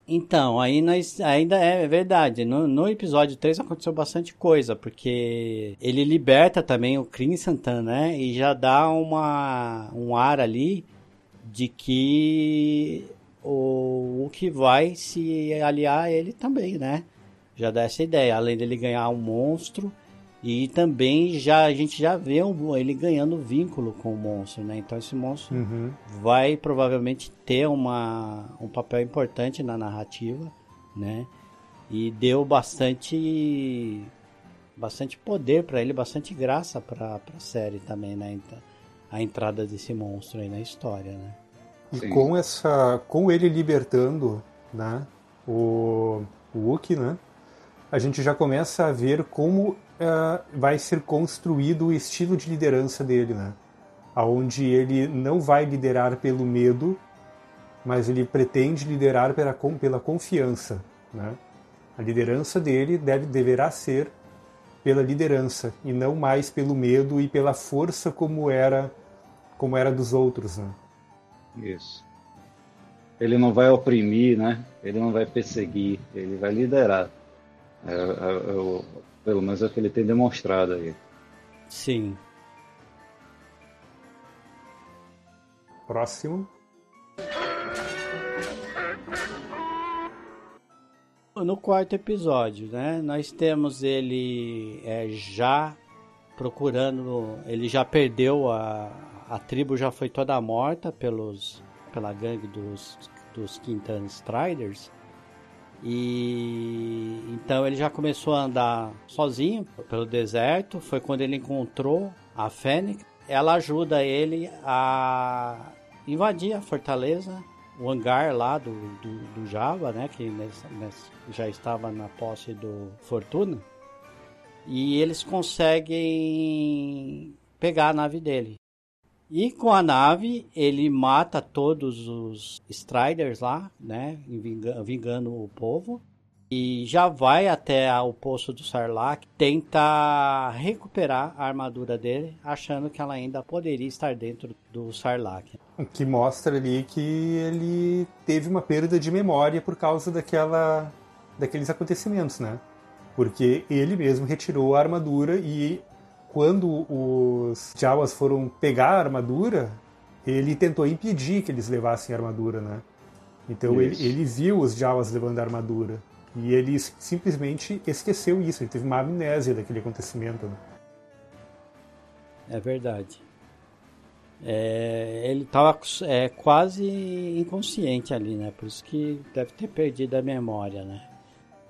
Speaker 3: Então, aí nós ainda é verdade. No, no, episódio 3 aconteceu bastante coisa, porque ele liberta também o Crimson, né? E já dá uma, um ar ali de que o, o que vai se aliar a ele também, né? Já dá essa ideia. Além dele ganhar um monstro, e também já a gente já vê um, ele ganhando vínculo com o monstro, né? Então esse monstro uhum. vai provavelmente ter uma, um papel importante na narrativa, né? E deu bastante bastante poder para ele, bastante graça para a série também, né? Então, a entrada desse monstro aí na história, né?
Speaker 4: E Sim. com essa, com ele libertando, né? O, o Wookie, né? A gente já começa a ver como uh, vai ser construído o estilo de liderança dele, né? Onde ele não vai liderar pelo medo, mas ele pretende liderar pela, pela confiança, né? A liderança dele deve, deverá ser pela liderança e não mais pelo medo e pela força como era como era dos outros, né?
Speaker 1: Isso. ele não vai oprimir, né? Ele não vai perseguir, ele vai liderar. É, é, é, pelo menos é o que ele tem demonstrado aí.
Speaker 3: Sim.
Speaker 4: Próximo.
Speaker 3: No quarto episódio, né? Nós temos ele é, já procurando. Ele já perdeu a, a tribo, já foi toda morta pelos pela gangue dos dos Quintan Striders. E então ele já começou a andar sozinho pelo deserto. Foi quando ele encontrou a Fênix. Ela ajuda ele a invadir a fortaleza, o hangar lá do, do, do Java, né? Que nessa, nessa, já estava na posse do Fortuna. E eles conseguem pegar a nave dele. E com a nave, ele mata todos os Striders lá, né? Vingando o povo. E já vai até o poço do Sarlacc, tenta recuperar a armadura dele, achando que ela ainda poderia estar dentro do Sarlacc.
Speaker 4: O que mostra ali que ele teve uma perda de memória por causa daquela, daqueles acontecimentos, né? Porque ele mesmo retirou a armadura e quando os Jawas foram pegar a armadura, ele tentou impedir que eles levassem a armadura, né? Então ele, ele, viu os Jawas levando a armadura. E ele simplesmente esqueceu isso, ele teve uma amnésia daquele acontecimento. Né?
Speaker 3: É verdade. É, ele estava é, quase inconsciente ali, né? Por isso que deve ter perdido a memória, né?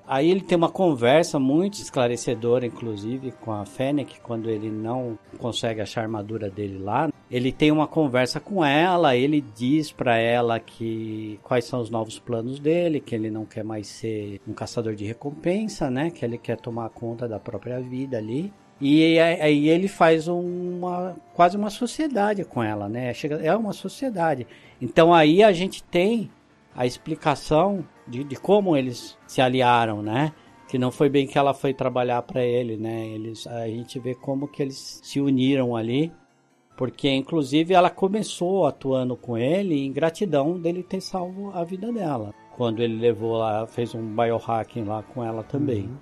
Speaker 3: Aí ele tem uma conversa muito esclarecedora, inclusive, com a Fennec, quando ele não consegue achar a armadura dele lá. Ele tem uma conversa com ela, ele diz para ela que quais são os novos planos dele, que ele não quer mais ser um caçador de recompensa, né? Que ele quer tomar conta da própria vida ali. E aí ele faz uma quase uma sociedade com ela, né? Chega, é uma sociedade. Então aí a gente tem a explicação de, de como eles se aliaram, né? Que não foi bem que ela foi trabalhar para ele, né? Eles, a gente vê como que eles se uniram ali, porque inclusive ela começou atuando com ele em gratidão dele ter salvo a vida dela. Quando ele levou lá, fez um biohacking lá com ela também. Uhum.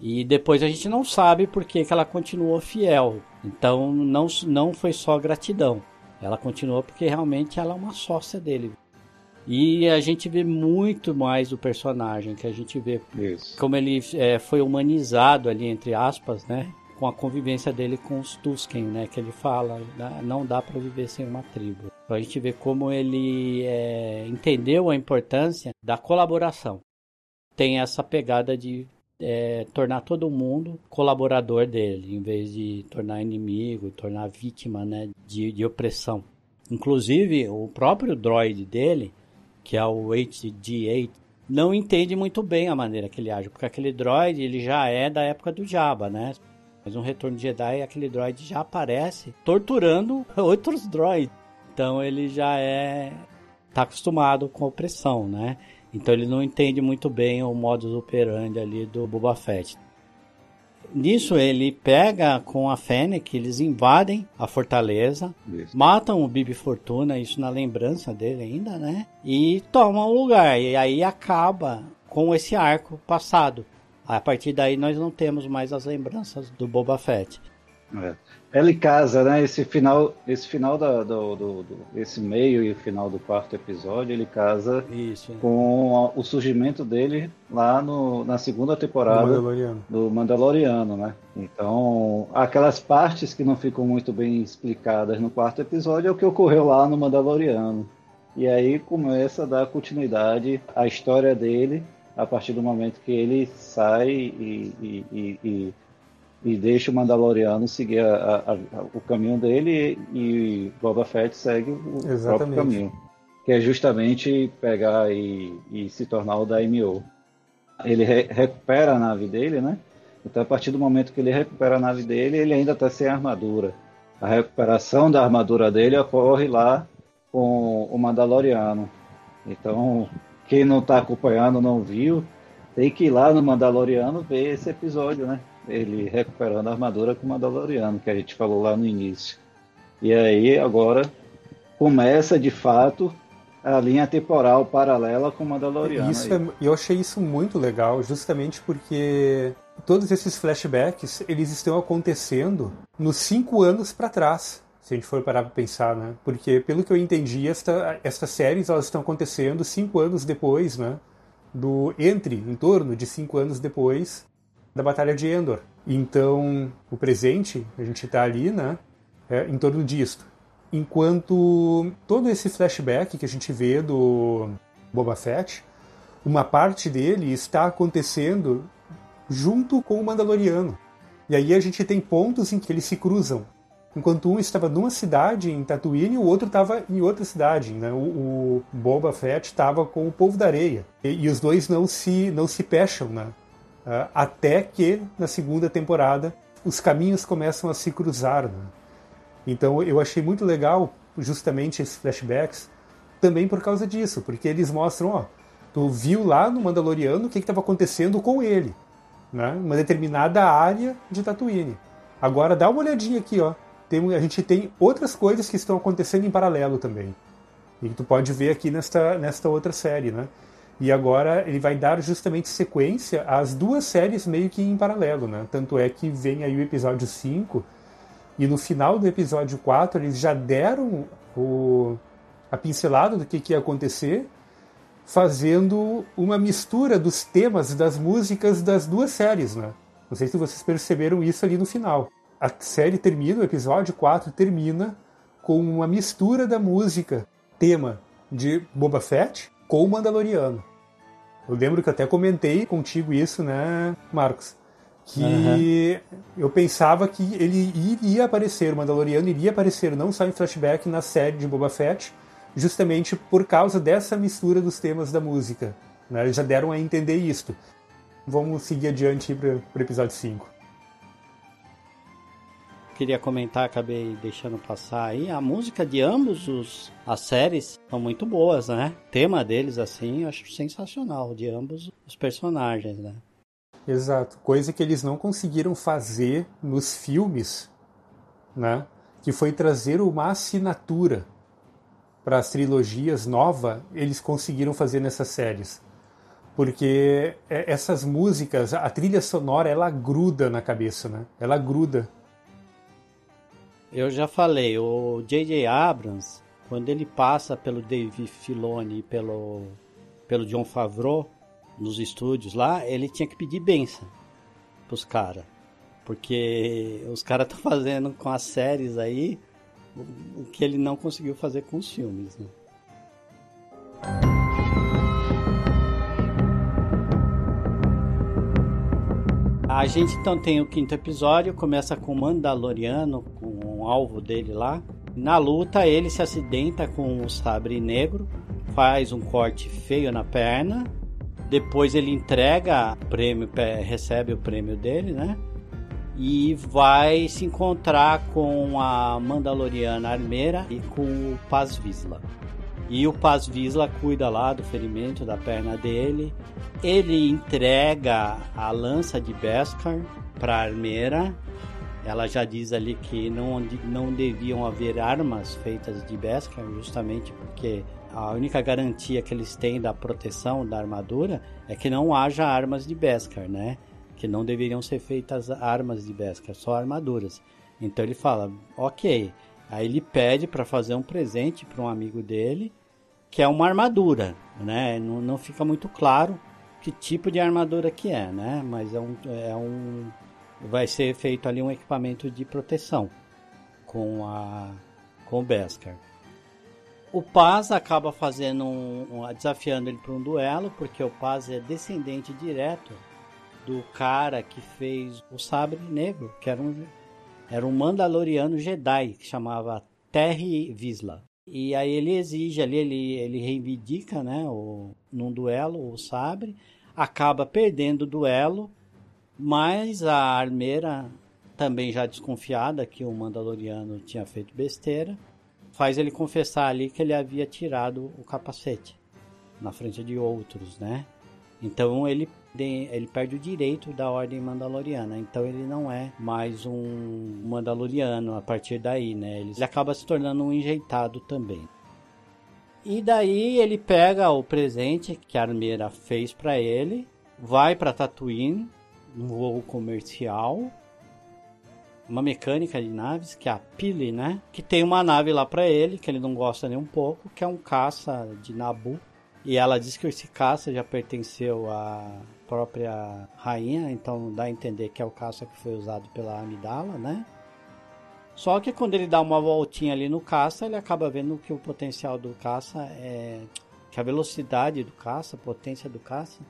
Speaker 3: E depois a gente não sabe por que, que ela continuou fiel. Então não, não foi só gratidão. Ela continuou porque realmente ela é uma sócia dele. E a gente vê muito mais do personagem, que a gente vê Isso. como ele é, foi humanizado ali, entre aspas, né? Com a convivência dele com os Tusken, né? Que ele fala, não dá para viver sem uma tribo. Então a gente vê como ele é, entendeu a importância da colaboração. Tem essa pegada de é, tornar todo mundo colaborador dele, em vez de tornar inimigo, tornar vítima né, de, de opressão. Inclusive, o próprio droid dele, que é o HG8, não entende muito bem a maneira que ele age, porque aquele droid ele já é da época do Jabba, né? Mas no Retorno de Jedi aquele droid já aparece torturando outros droids. Então ele já é tá acostumado com opressão, né? Então ele não entende muito bem o modus operandi ali do Boba Fett. Nisso ele pega com a Fennec, eles invadem a fortaleza, isso. matam o Bibi Fortuna, isso na lembrança dele ainda, né? E tomam o lugar. E aí acaba com esse arco passado. A partir daí nós não temos mais as lembranças do Boba Fett.
Speaker 1: É. Ele casa, né? Esse final, esse final da, do, do, do, esse meio e o final do quarto episódio, ele casa
Speaker 3: Isso,
Speaker 1: com a, o surgimento dele lá no, na segunda temporada do Mandaloriano. do Mandaloriano, né? Então, aquelas partes que não ficam muito bem explicadas no quarto episódio é o que ocorreu lá no Mandaloriano. E aí começa a dar continuidade à história dele a partir do momento que ele sai e, e, e, e e deixa o Mandaloriano seguir a, a, a, o caminho dele e Boba Fett segue o Exatamente. próprio caminho, que é justamente pegar e, e se tornar o Daimyo. Ele re, recupera a nave dele, né? Então, a partir do momento que ele recupera a nave dele, ele ainda está sem armadura. A recuperação da armadura dele ocorre lá com o Mandaloriano. Então, quem não está acompanhando, não viu, tem que ir lá no Mandaloriano ver esse episódio, né? Ele recuperando a armadura com o Mandaloriano, que a gente falou lá no início. E aí agora começa de fato a linha temporal paralela com Mandaloriano.
Speaker 4: Isso é, eu achei isso muito legal, justamente porque todos esses flashbacks eles estão acontecendo nos cinco anos para trás. Se a gente for parar para pensar, né? Porque pelo que eu entendi, esta, estas séries elas estão acontecendo cinco anos depois, né? Do entre, em torno de cinco anos depois da Batalha de Endor. Então, o presente, a gente está ali, né? É, em torno disto enquanto todo esse flashback que a gente vê do Boba Fett, uma parte dele está acontecendo junto com o Mandaloriano. E aí a gente tem pontos em que eles se cruzam. Enquanto um estava numa cidade em Tatooine, o outro estava em outra cidade. Né? O, o Boba Fett estava com o povo da areia. E, e, os dois não se, não se pecham. Né? Uh, até que, na segunda temporada, os caminhos começam a se cruzar. Né? Então eu achei muito legal justamente esses flashbacks também por causa disso, porque eles mostram, ó, tu viu lá no Mandaloriano o que estava acontecendo com ele, né? Uma determinada área de Tatooine. Agora dá uma olhadinha aqui, ó. Tem, a gente tem outras coisas que estão acontecendo em paralelo também. E que tu pode ver aqui nesta, nesta outra série, né? E agora ele vai dar justamente sequência às duas séries meio que em paralelo, né? Tanto é que vem aí o episódio 5, e no final do episódio 4, eles já deram o, a pincelada do que, que ia acontecer, fazendo uma mistura dos temas das músicas das duas séries, né? Não sei se vocês perceberam isso ali no final. A série termina, o episódio 4 termina com uma mistura da música, tema de Boba Fett com o Mandaloriano. Eu lembro que até comentei contigo isso, né, Marcos? que uhum. eu pensava que ele iria aparecer, o Mandaloriano iria aparecer não só em flashback na série de Boba Fett, justamente por causa dessa mistura dos temas da música. Né? Eles já deram a entender isto. Vamos seguir adiante para o episódio 5.
Speaker 3: Queria comentar, acabei deixando passar aí. A música de ambos os as séries são muito boas, né? O tema deles, assim, eu acho sensacional, de ambos os personagens, né?
Speaker 4: Exato. Coisa que eles não conseguiram fazer nos filmes, né? Que foi trazer uma assinatura para as trilogias nova, eles conseguiram fazer nessas séries. Porque é, essas músicas, a trilha sonora, ela gruda na cabeça, né? Ela gruda.
Speaker 3: Eu já falei, o J.J. Abrams, quando ele passa pelo Dave Filoni e pelo, pelo John Favreau, nos estúdios lá, ele tinha que pedir benção pros caras. Porque os caras estão fazendo com as séries aí o que ele não conseguiu fazer com os filmes, né? A gente então tem o quinto episódio, começa com o Mandaloriano, com o alvo dele lá. Na luta, ele se acidenta com o sabre negro, faz um corte feio na perna depois ele entrega o prêmio, recebe o prêmio dele, né? E vai se encontrar com a Mandaloriana Armeira e com o Paz Vizsla. E o Paz Vizsla cuida lá do ferimento da perna dele. Ele entrega a lança de Beskar para a Armeira. Ela já diz ali que não, não deviam haver armas feitas de Beskar, justamente porque a única garantia que eles têm da proteção da armadura é que não haja armas de Beskar, né? Que não deveriam ser feitas armas de Beskar, só armaduras. Então ele fala, ok. Aí ele pede para fazer um presente para um amigo dele, que é uma armadura, né? Não, não fica muito claro que tipo de armadura que é, né? Mas é um, é um, vai ser feito ali um equipamento de proteção com a com o Beskar. O Paz acaba fazendo um, um desafiando ele para um duelo, porque o Paz é descendente direto do cara que fez o Sabre Negro, que era um, era um Mandaloriano Jedi que chamava Terry Visla. E aí ele exige ali, ele, ele reivindica, né, o, num duelo o sabre, acaba perdendo o duelo, mas a armeira também já desconfiada que o Mandaloriano tinha feito besteira, faz ele confessar ali que ele havia tirado o capacete na frente de outros, né? Então ele ele perde o direito da ordem mandaloriana, então ele não é mais um mandaloriano a partir daí, né? Ele acaba se tornando um enjeitado também. E daí ele pega o presente que a armeira fez para ele, vai para Tatooine, um voo comercial, uma mecânica de naves, que é a Pili, né? Que tem uma nave lá para ele, que ele não gosta nem um pouco, que é um caça de Nabu. E ela diz que esse caça já pertenceu à própria rainha, então dá a entender que é o caça que foi usado pela Amidala, né? Só que quando ele dá uma voltinha ali no caça, ele acaba vendo que o potencial do caça é. que a velocidade do caça, a potência do caça,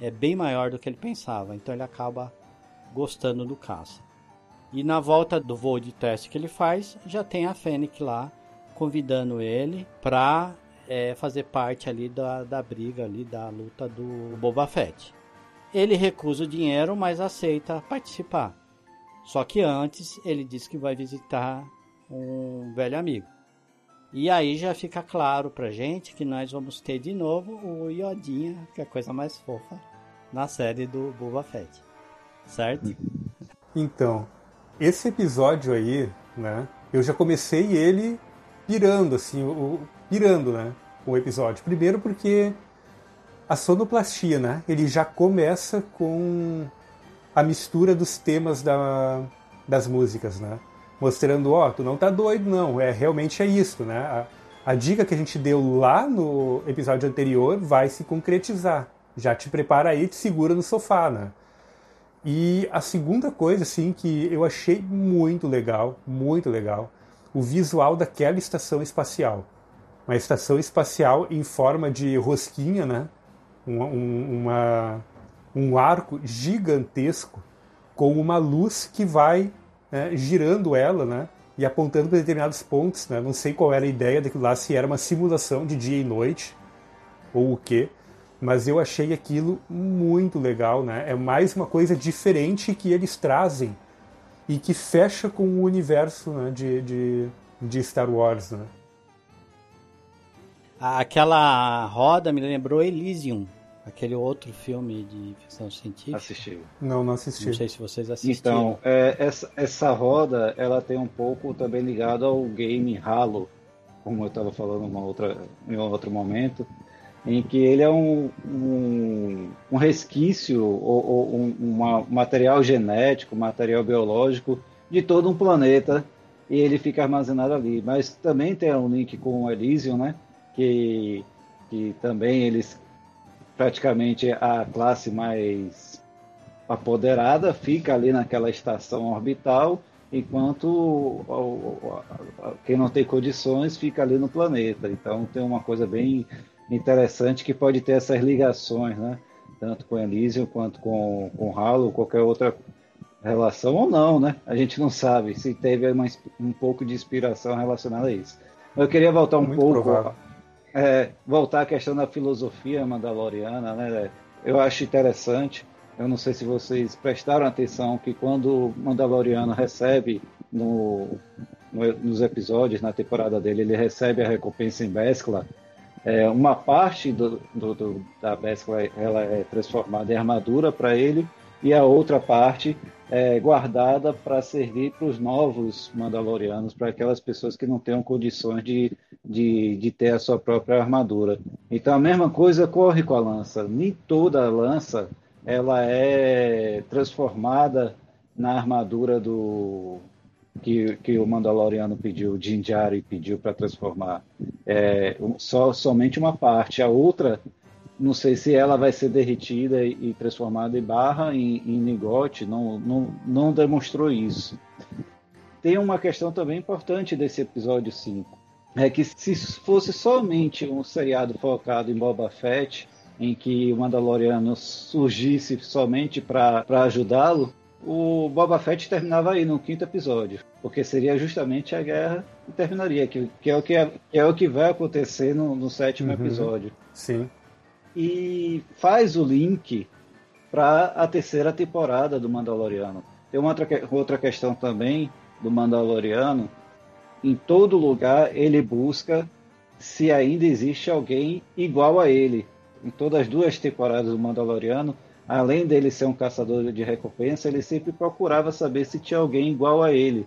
Speaker 3: é bem maior do que ele pensava. Então ele acaba gostando do caça. E na volta do voo de teste que ele faz, já tem a Fennec lá convidando ele para é, fazer parte ali da, da briga ali da luta do Boba Fett. Ele recusa o dinheiro, mas aceita participar. Só que antes ele diz que vai visitar um velho amigo. E aí já fica claro pra gente que nós vamos ter de novo o Iodinha, que é a coisa mais fofa, na série do Boba Fett. Certo?
Speaker 4: Então, esse episódio aí, né? Eu já comecei ele pirando, assim, o, pirando, né? O episódio. Primeiro porque a sonoplastia, né? Ele já começa com a mistura dos temas da, das músicas, né? Mostrando, ó, oh, tu não tá doido, não, é realmente é isso, né? A, a dica que a gente deu lá no episódio anterior vai se concretizar. Já te prepara aí, te segura no sofá, né? E a segunda coisa, assim, que eu achei muito legal, muito legal, o visual daquela estação espacial. Uma estação espacial em forma de rosquinha, né? Um, um, uma, um arco gigantesco com uma luz que vai né, girando ela, né? E apontando para determinados pontos, né? Não sei qual era a ideia daquilo lá, se era uma simulação de dia e noite ou o quê, mas eu achei aquilo muito legal, né? É mais uma coisa diferente que eles trazem e que fecha com o universo né, de, de, de Star Wars, né?
Speaker 3: Aquela roda me lembrou Elysium, aquele outro filme de ficção científica.
Speaker 1: Assistiu?
Speaker 4: Não, não assisti.
Speaker 3: Não sei se vocês assistiram.
Speaker 1: Então, é, essa, essa roda, ela tem um pouco também ligado ao game Halo, como eu estava falando uma outra, em um outro momento, em que ele é um, um, um resquício ou, ou um uma, material genético, material biológico de todo um planeta e ele fica armazenado ali. Mas também tem um link com o Elysium, né? Que, que também eles praticamente a classe mais apoderada fica ali naquela estação orbital, enquanto quem não tem condições fica ali no planeta. Então tem uma coisa bem interessante que pode ter essas ligações, né? Tanto com Elysium quanto com, com Halo, qualquer outra relação ou não, né? A gente não sabe se teve uma, um pouco de inspiração relacionada a isso. Eu queria voltar um Muito pouco provável é, voltar à questão da filosofia mandaloriana, né? Eu acho interessante. Eu não sei se vocês prestaram atenção que quando o Mandaloriano recebe no, no, nos episódios, na temporada dele, ele recebe a recompensa em Beskla. É, uma parte do, do, do, da Beskla ela é transformada em armadura para ele e a outra parte é guardada para servir para os novos Mandalorianos, para aquelas pessoas que não tenham condições de de, de ter a sua própria armadura. Então a mesma coisa ocorre com a lança. Nem toda a lança ela é transformada na armadura do que, que o Mandaloriano pediu, o Jinjari pediu para transformar. É, só somente uma parte. A outra, não sei se ela vai ser derretida e, transformada em barra, em, em nigote, não, não, não demonstrou isso. Tem uma questão também importante desse episódio 5 é que se fosse somente um seriado focado em Boba Fett, em que o Mandaloriano surgisse somente para ajudá-lo, o Boba Fett terminava aí no quinto episódio, porque seria justamente a guerra e terminaria, que, que, é, o que, é, que é o que vai acontecer no, no sétimo uhum, episódio.
Speaker 4: Sim.
Speaker 1: E faz o link para a terceira temporada do Mandaloriano. Tem uma outra, outra questão também do Mandaloriano, em todo lugar ele busca se ainda existe alguém igual a ele. Em todas as duas temporadas do Mandaloriano, além dele ser um caçador de recompensa, ele sempre procurava saber se tinha alguém igual a ele.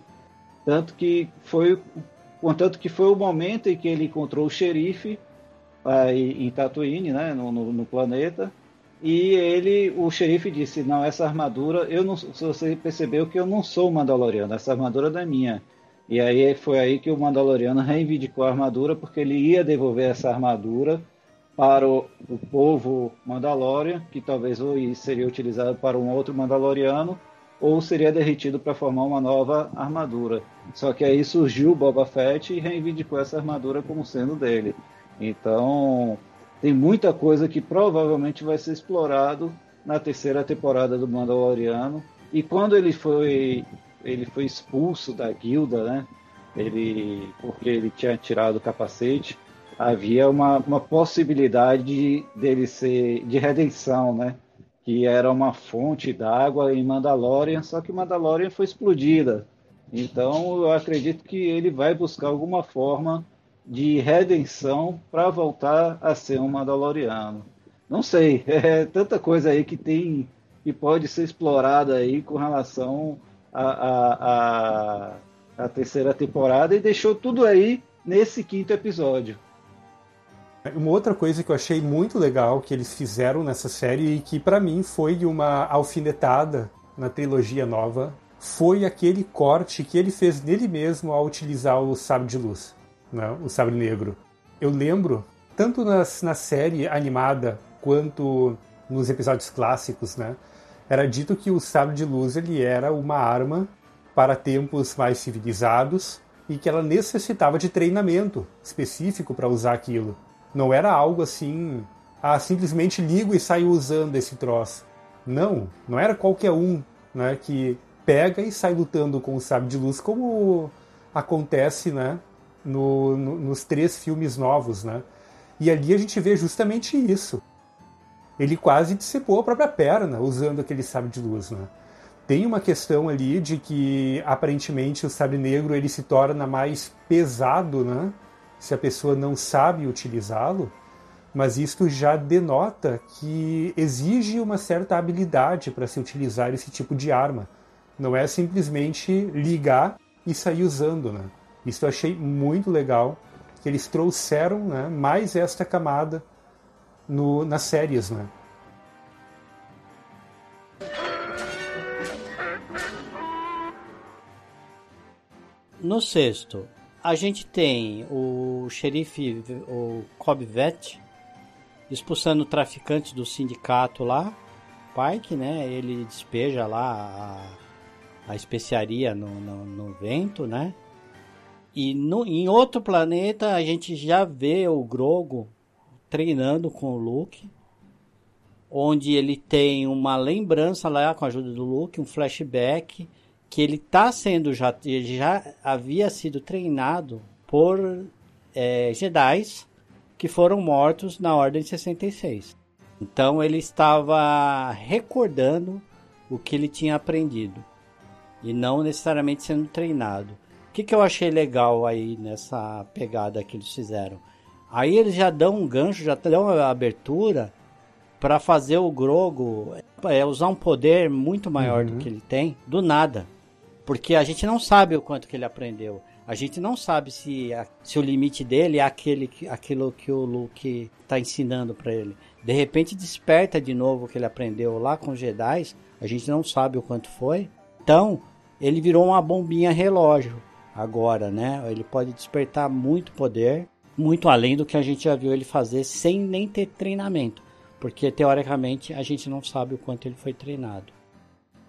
Speaker 1: Tanto que foi, contanto que foi o momento em que ele encontrou o xerife em Tatooine, né, no, no, no, planeta. E ele, o xerife disse: Não, essa armadura, eu não, você percebeu que eu não sou Mandaloriano, essa armadura é minha. E aí foi aí que o Mandaloriano reivindicou a armadura, porque ele ia devolver essa armadura para o, o povo Mandalorian, que talvez seria utilizado para um outro Mandaloriano, ou seria derretido para formar uma nova armadura. Só que aí surgiu Boba Fett e reivindicou essa armadura como sendo dele. Então, tem muita coisa que provavelmente vai ser explorado na terceira temporada do Mandaloriano. E quando ele foi ele foi expulso da guilda, né? Ele porque ele tinha tirado o capacete, havia uma, uma possibilidade dele ser de redenção, né? Que era uma fonte d'água em Mandalorian, só que Mandalorian foi explodida. Então eu acredito que ele vai buscar alguma forma de redenção para voltar a ser um Mandaloriano. Não sei, é tanta coisa aí que tem que pode ser explorada aí com relação à a, a, a, a terceira temporada e deixou tudo aí nesse quinto episódio.
Speaker 4: Uma outra coisa que eu achei muito legal que eles fizeram nessa série e que para mim foi uma alfinetada na trilogia nova foi aquele corte que ele fez nele mesmo ao utilizar o sabre de luz, né? o sabre negro. Eu lembro, tanto nas, na série animada quanto nos episódios clássicos, né? era dito que o sabre de luz ele era uma arma para tempos mais civilizados e que ela necessitava de treinamento específico para usar aquilo. Não era algo assim, ah, simplesmente ligo e saio usando esse troço. Não, não era qualquer um né, que pega e sai lutando com o sábio de luz, como acontece né, no, no, nos três filmes novos. Né? E ali a gente vê justamente isso. Ele quase dissipou a própria perna usando aquele sábio de luz. Né? Tem uma questão ali de que aparentemente o sabre negro ele se torna mais pesado, né? se a pessoa não sabe utilizá-lo, mas isto já denota que exige uma certa habilidade para se utilizar esse tipo de arma. Não é simplesmente ligar e sair usando. Né? Isso eu achei muito legal, que eles trouxeram né, mais esta camada no, nas séries. Né?
Speaker 3: No sexto, a gente tem o xerife, o Cobb Vet, expulsando traficantes do sindicato lá, Pike, né? Ele despeja lá a, a especiaria no, no, no, vento, né? E no, em outro planeta a gente já vê o Grogo treinando com o Luke, onde ele tem uma lembrança lá com a ajuda do Luke, um flashback que ele está sendo já, já havia sido treinado por é, Jedi que foram mortos na Ordem 66. Então ele estava recordando o que ele tinha aprendido e não necessariamente sendo treinado. O que, que eu achei legal aí nessa pegada que eles fizeram? Aí eles já dão um gancho, já dão a abertura para fazer o Grogo é, usar um poder muito maior uhum. do que ele tem, do nada. Porque a gente não sabe o quanto que ele aprendeu. A gente não sabe se, a, se o limite dele é aquele, aquilo que o Luke está ensinando para ele. De repente desperta de novo o que ele aprendeu lá com os Jedi. A gente não sabe o quanto foi. Então, ele virou uma bombinha relógio agora, né? Ele pode despertar muito poder, muito além do que a gente já viu ele fazer sem nem ter treinamento. Porque teoricamente a gente não sabe o quanto ele foi treinado.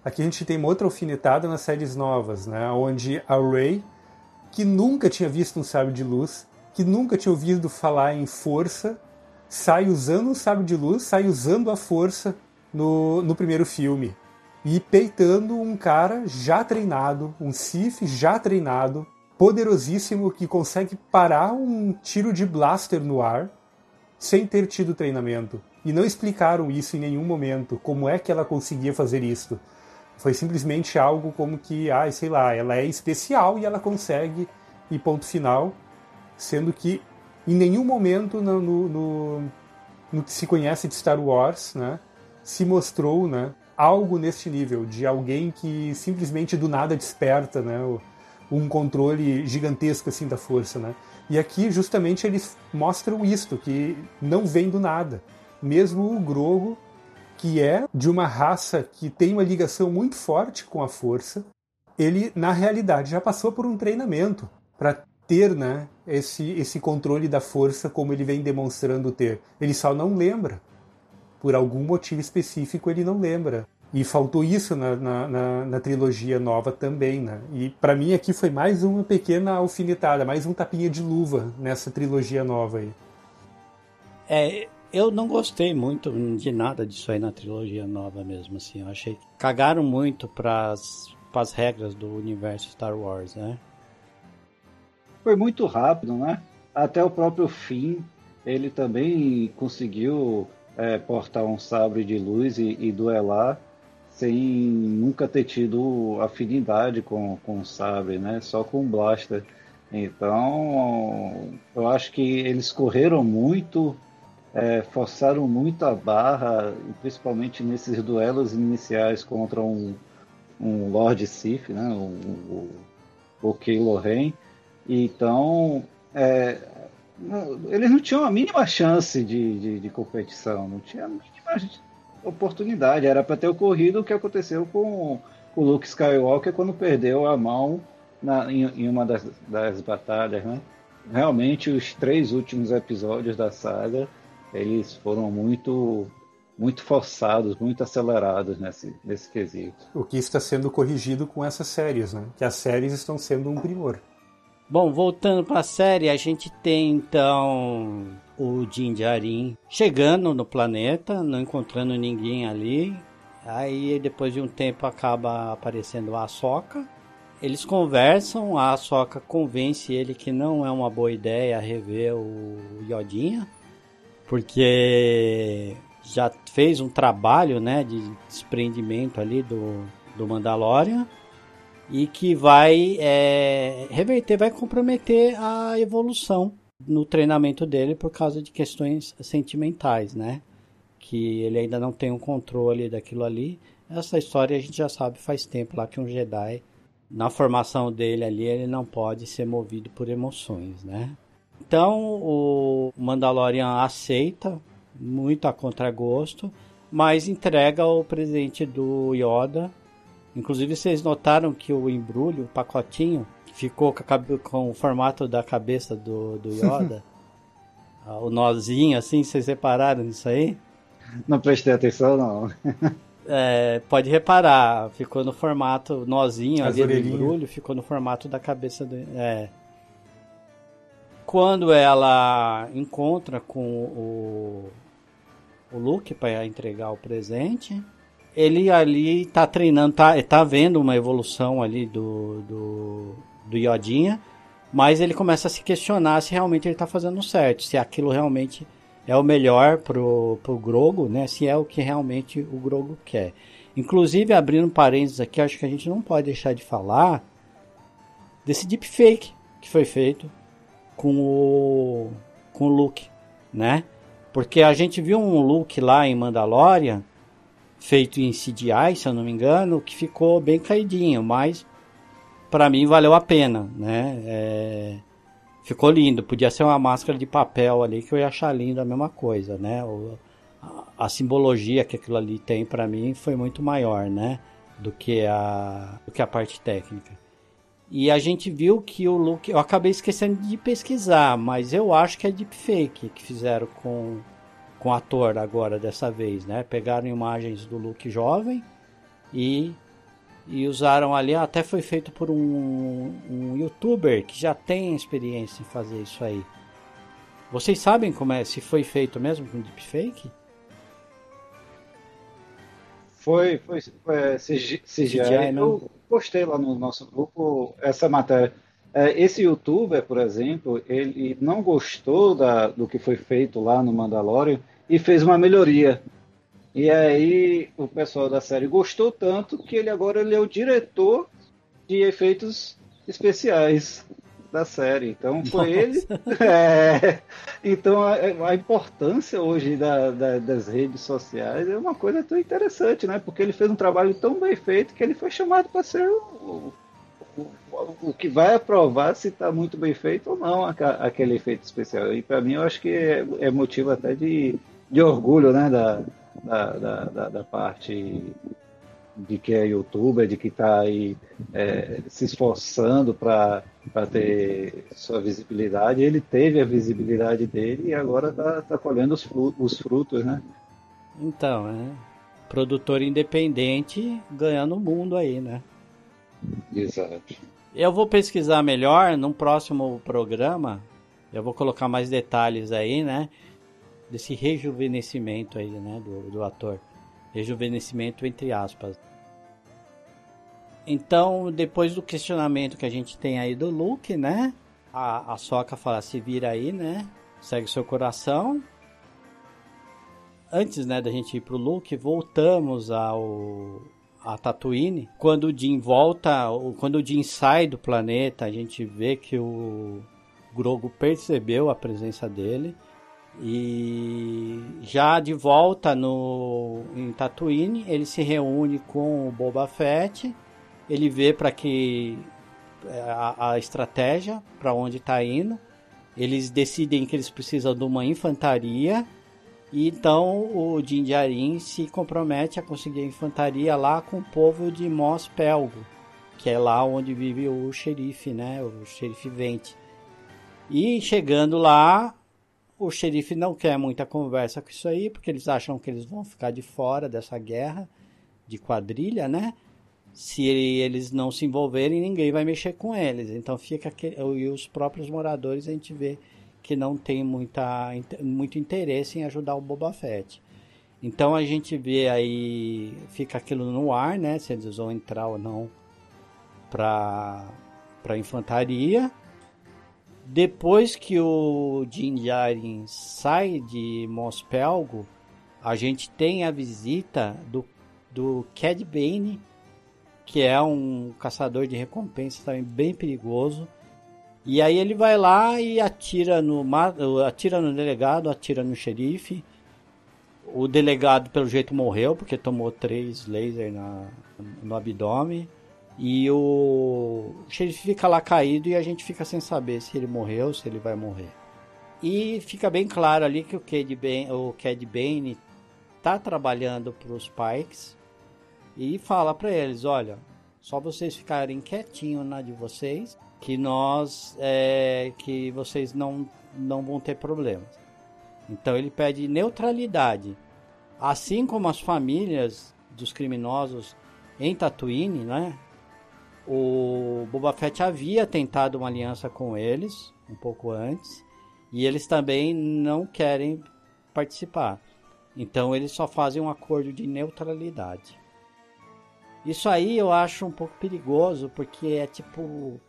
Speaker 4: Aqui a gente tem uma outra alfinetada nas séries novas, né? Onde a Rey, que nunca tinha visto um sábio de luz, que nunca tinha ouvido falar em força, sai usando um sábio de luz, sai usando a força no, no primeiro filme. E peitando um cara já treinado, um Sith já treinado, poderosíssimo, que consegue parar um tiro de blaster no ar sem ter tido treinamento. E não explicaram isso em nenhum momento, como é que ela conseguia fazer isso. Foi simplesmente algo como que, ah, sei lá, ela é especial e ela consegue, e ponto final. Sendo que em nenhum momento no, no, no, no que se conhece de Star Wars, né, se mostrou, né, algo neste nível, de alguém que simplesmente do nada desperta, né, um controle gigantesco assim da força, né. E aqui justamente eles mostram isto, que não vem do nada. Mesmo o Grogo, que é de uma raça que tem uma ligação muito forte com a força, ele na realidade já passou por um treinamento para ter né, esse, esse controle da força como ele vem demonstrando ter. Ele só não lembra. Por algum motivo específico ele não lembra. E faltou isso na, na, na, na trilogia nova também, né? E para mim aqui foi mais uma pequena alfinetada, mais um tapinha de luva nessa trilogia nova aí.
Speaker 3: É, eu não gostei muito de nada disso aí na trilogia nova mesmo, assim. Eu achei que cagaram muito para as regras do universo Star Wars, né?
Speaker 1: Foi muito rápido, né? Até o próprio fim, ele também conseguiu é, portar um sabre de luz e, e duelar sem nunca ter tido afinidade com, o sabre, né? Só com o blaster. Então, eu acho que eles correram muito, é, forçaram muito a barra, principalmente nesses duelos iniciais contra um, um Lord Sith, né? O, o, o Kylo Ren. Então, é, eles não tinham a mínima chance de, de, de competição, não tinha a mínima oportunidade. Era para ter ocorrido o que aconteceu com o Luke Skywalker quando perdeu a mão na, em, em, uma das, das batalhas, né? Realmente, os três últimos episódios da saga, eles foram muito muito forçados, muito acelerados nesse, nesse quesito.
Speaker 4: O que está sendo corrigido com essas séries, né? Que as séries estão sendo um primor.
Speaker 3: Bom, voltando para a série, a gente tem então o Jinjarin chegando no planeta, não encontrando ninguém ali. Aí depois de um tempo acaba aparecendo a Soca. Eles conversam, a Soca convence ele que não é uma boa ideia rever o Yodinha, porque já fez um trabalho, né, de desprendimento ali do, do Mandalorian e que vai é, reverter, vai comprometer a evolução no treinamento dele por causa de questões sentimentais, né? Que ele ainda não tem um controle daquilo ali. Essa história a gente já sabe faz tempo lá que um Jedi, na formação dele ali, ele não pode ser movido por emoções, né? Então o Mandalorian aceita, muito a contragosto, mas entrega o presente do Yoda. Inclusive vocês notaram que o embrulho, o pacotinho, ficou com, a, com o formato da cabeça do, do Yoda. Ah, o nozinho, assim, vocês repararam nisso aí?
Speaker 1: Não prestei atenção, não.
Speaker 3: É, pode reparar, ficou no formato nozinho As ali do embrulho, ficou no formato da cabeça do. É. Quando ela encontra com o, o Luke para entregar o presente, ele ali tá treinando, tá, tá vendo uma evolução ali do, do, do Yodinha, mas ele começa a se questionar se realmente ele está fazendo certo, se aquilo realmente é o melhor pro, pro Grogo, né? Se é o que realmente o Grogo quer. Inclusive, abrindo parênteses aqui, acho que a gente não pode deixar de falar desse deepfake que foi feito com o com o Luke, né? Porque a gente viu um Luke lá em Mandalorian feito em CGI, se eu não me engano, que ficou bem caidinho, mas para mim valeu a pena, né? É, ficou lindo. Podia ser uma máscara de papel ali que eu ia achar lindo a mesma coisa, né? O, a, a, simbologia que aquilo ali tem para mim foi muito maior, né? Do que a, do que a parte técnica. E a gente viu que o look. Eu acabei esquecendo de pesquisar, mas eu acho que é deepfake que fizeram com, com ator agora dessa vez, né? Pegaram imagens do look jovem e e usaram ali, até foi feito por um, um youtuber que já tem experiência em fazer isso aí. Vocês sabem como é, se foi feito mesmo com deepfake?
Speaker 1: Foi, foi, foi é, CGI, CGI eu postei lá no nosso grupo essa matéria. É, esse youtuber, por exemplo, ele não gostou da, do que foi feito lá no Mandalorian e fez uma melhoria. E aí o pessoal da série gostou tanto que ele agora ele é o diretor de efeitos especiais da série. Então foi Nossa. ele. É, então a, a, importância hoje da, da, das redes sociais é uma coisa tão interessante, né? Porque ele fez um trabalho tão bem feito que ele foi chamado para ser o, o, o que vai aprovar se está muito bem feito ou não aquele efeito especial. E para mim eu acho que é, é, motivo até de, de orgulho né, da, da, da, da parte de que é youtuber, de que está aí é, se esforçando para ter sua visibilidade. Ele teve a visibilidade dele e agora está tá colhendo os frutos, os frutos, né?
Speaker 3: Então, é. Produtor independente ganhando o mundo aí, né?
Speaker 1: Exato.
Speaker 3: Eu vou pesquisar melhor num próximo programa. Eu vou colocar mais detalhes aí, né? Desse rejuvenescimento aí, né? Do, do ator. Rejuvenescimento entre aspas. Então, depois do questionamento que a gente tem aí do Luke, né? A, a Soca fala, se vira aí, né? Segue seu coração. Antes, né, da gente ir pro Luke, voltamos ao a Tatooine. Quando o Jin volta, quando o Jin sai do planeta, a gente vê que o Grogu percebeu a presença dele. E já de volta no em Tatooine, ele se reúne com o Boba Fett ele vê para que é, a, a estratégia para onde está indo. Eles decidem que eles precisam de uma infantaria e então o Jinjarin se compromete a conseguir a infantaria lá com o povo de Mos Pelgo, que é lá onde vive o xerife, né, o xerife Vente. E chegando lá, o xerife não quer muita conversa com isso aí, porque eles acham que eles vão ficar de fora dessa guerra de quadrilha, né? se eles não se envolverem, ninguém vai mexer com eles. Então fica aquele, e os próprios moradores a gente vê que não tem muita, muito interesse em ajudar o Boba Fett. Então a gente vê aí, fica aquilo no ar, né? Se eles vão entrar ou não para para infantaria. Depois que o Djarin sai de Mospelgo, a gente tem a visita do, do Cad Bane, que é um caçador de recompensas também bem perigoso. E aí ele vai lá e atira no, atira no delegado, atira no xerife. O delegado, pelo jeito, morreu porque tomou três lasers na, no abdômen. E o, o xerife fica lá caído e a gente fica sem saber se ele morreu, se ele vai morrer. E fica bem claro ali que o Cad Bane, o Bane tá trabalhando para os Pikes e fala para eles, olha, só vocês ficarem quietinhos na de vocês, que nós, é, que vocês não, não vão ter problemas. Então ele pede neutralidade, assim como as famílias dos criminosos em Tatooine, né? O Boba Fett havia tentado uma aliança com eles um pouco antes e eles também não querem participar. Então eles só fazem um acordo de neutralidade. Isso aí eu acho um pouco perigoso, porque é tipo.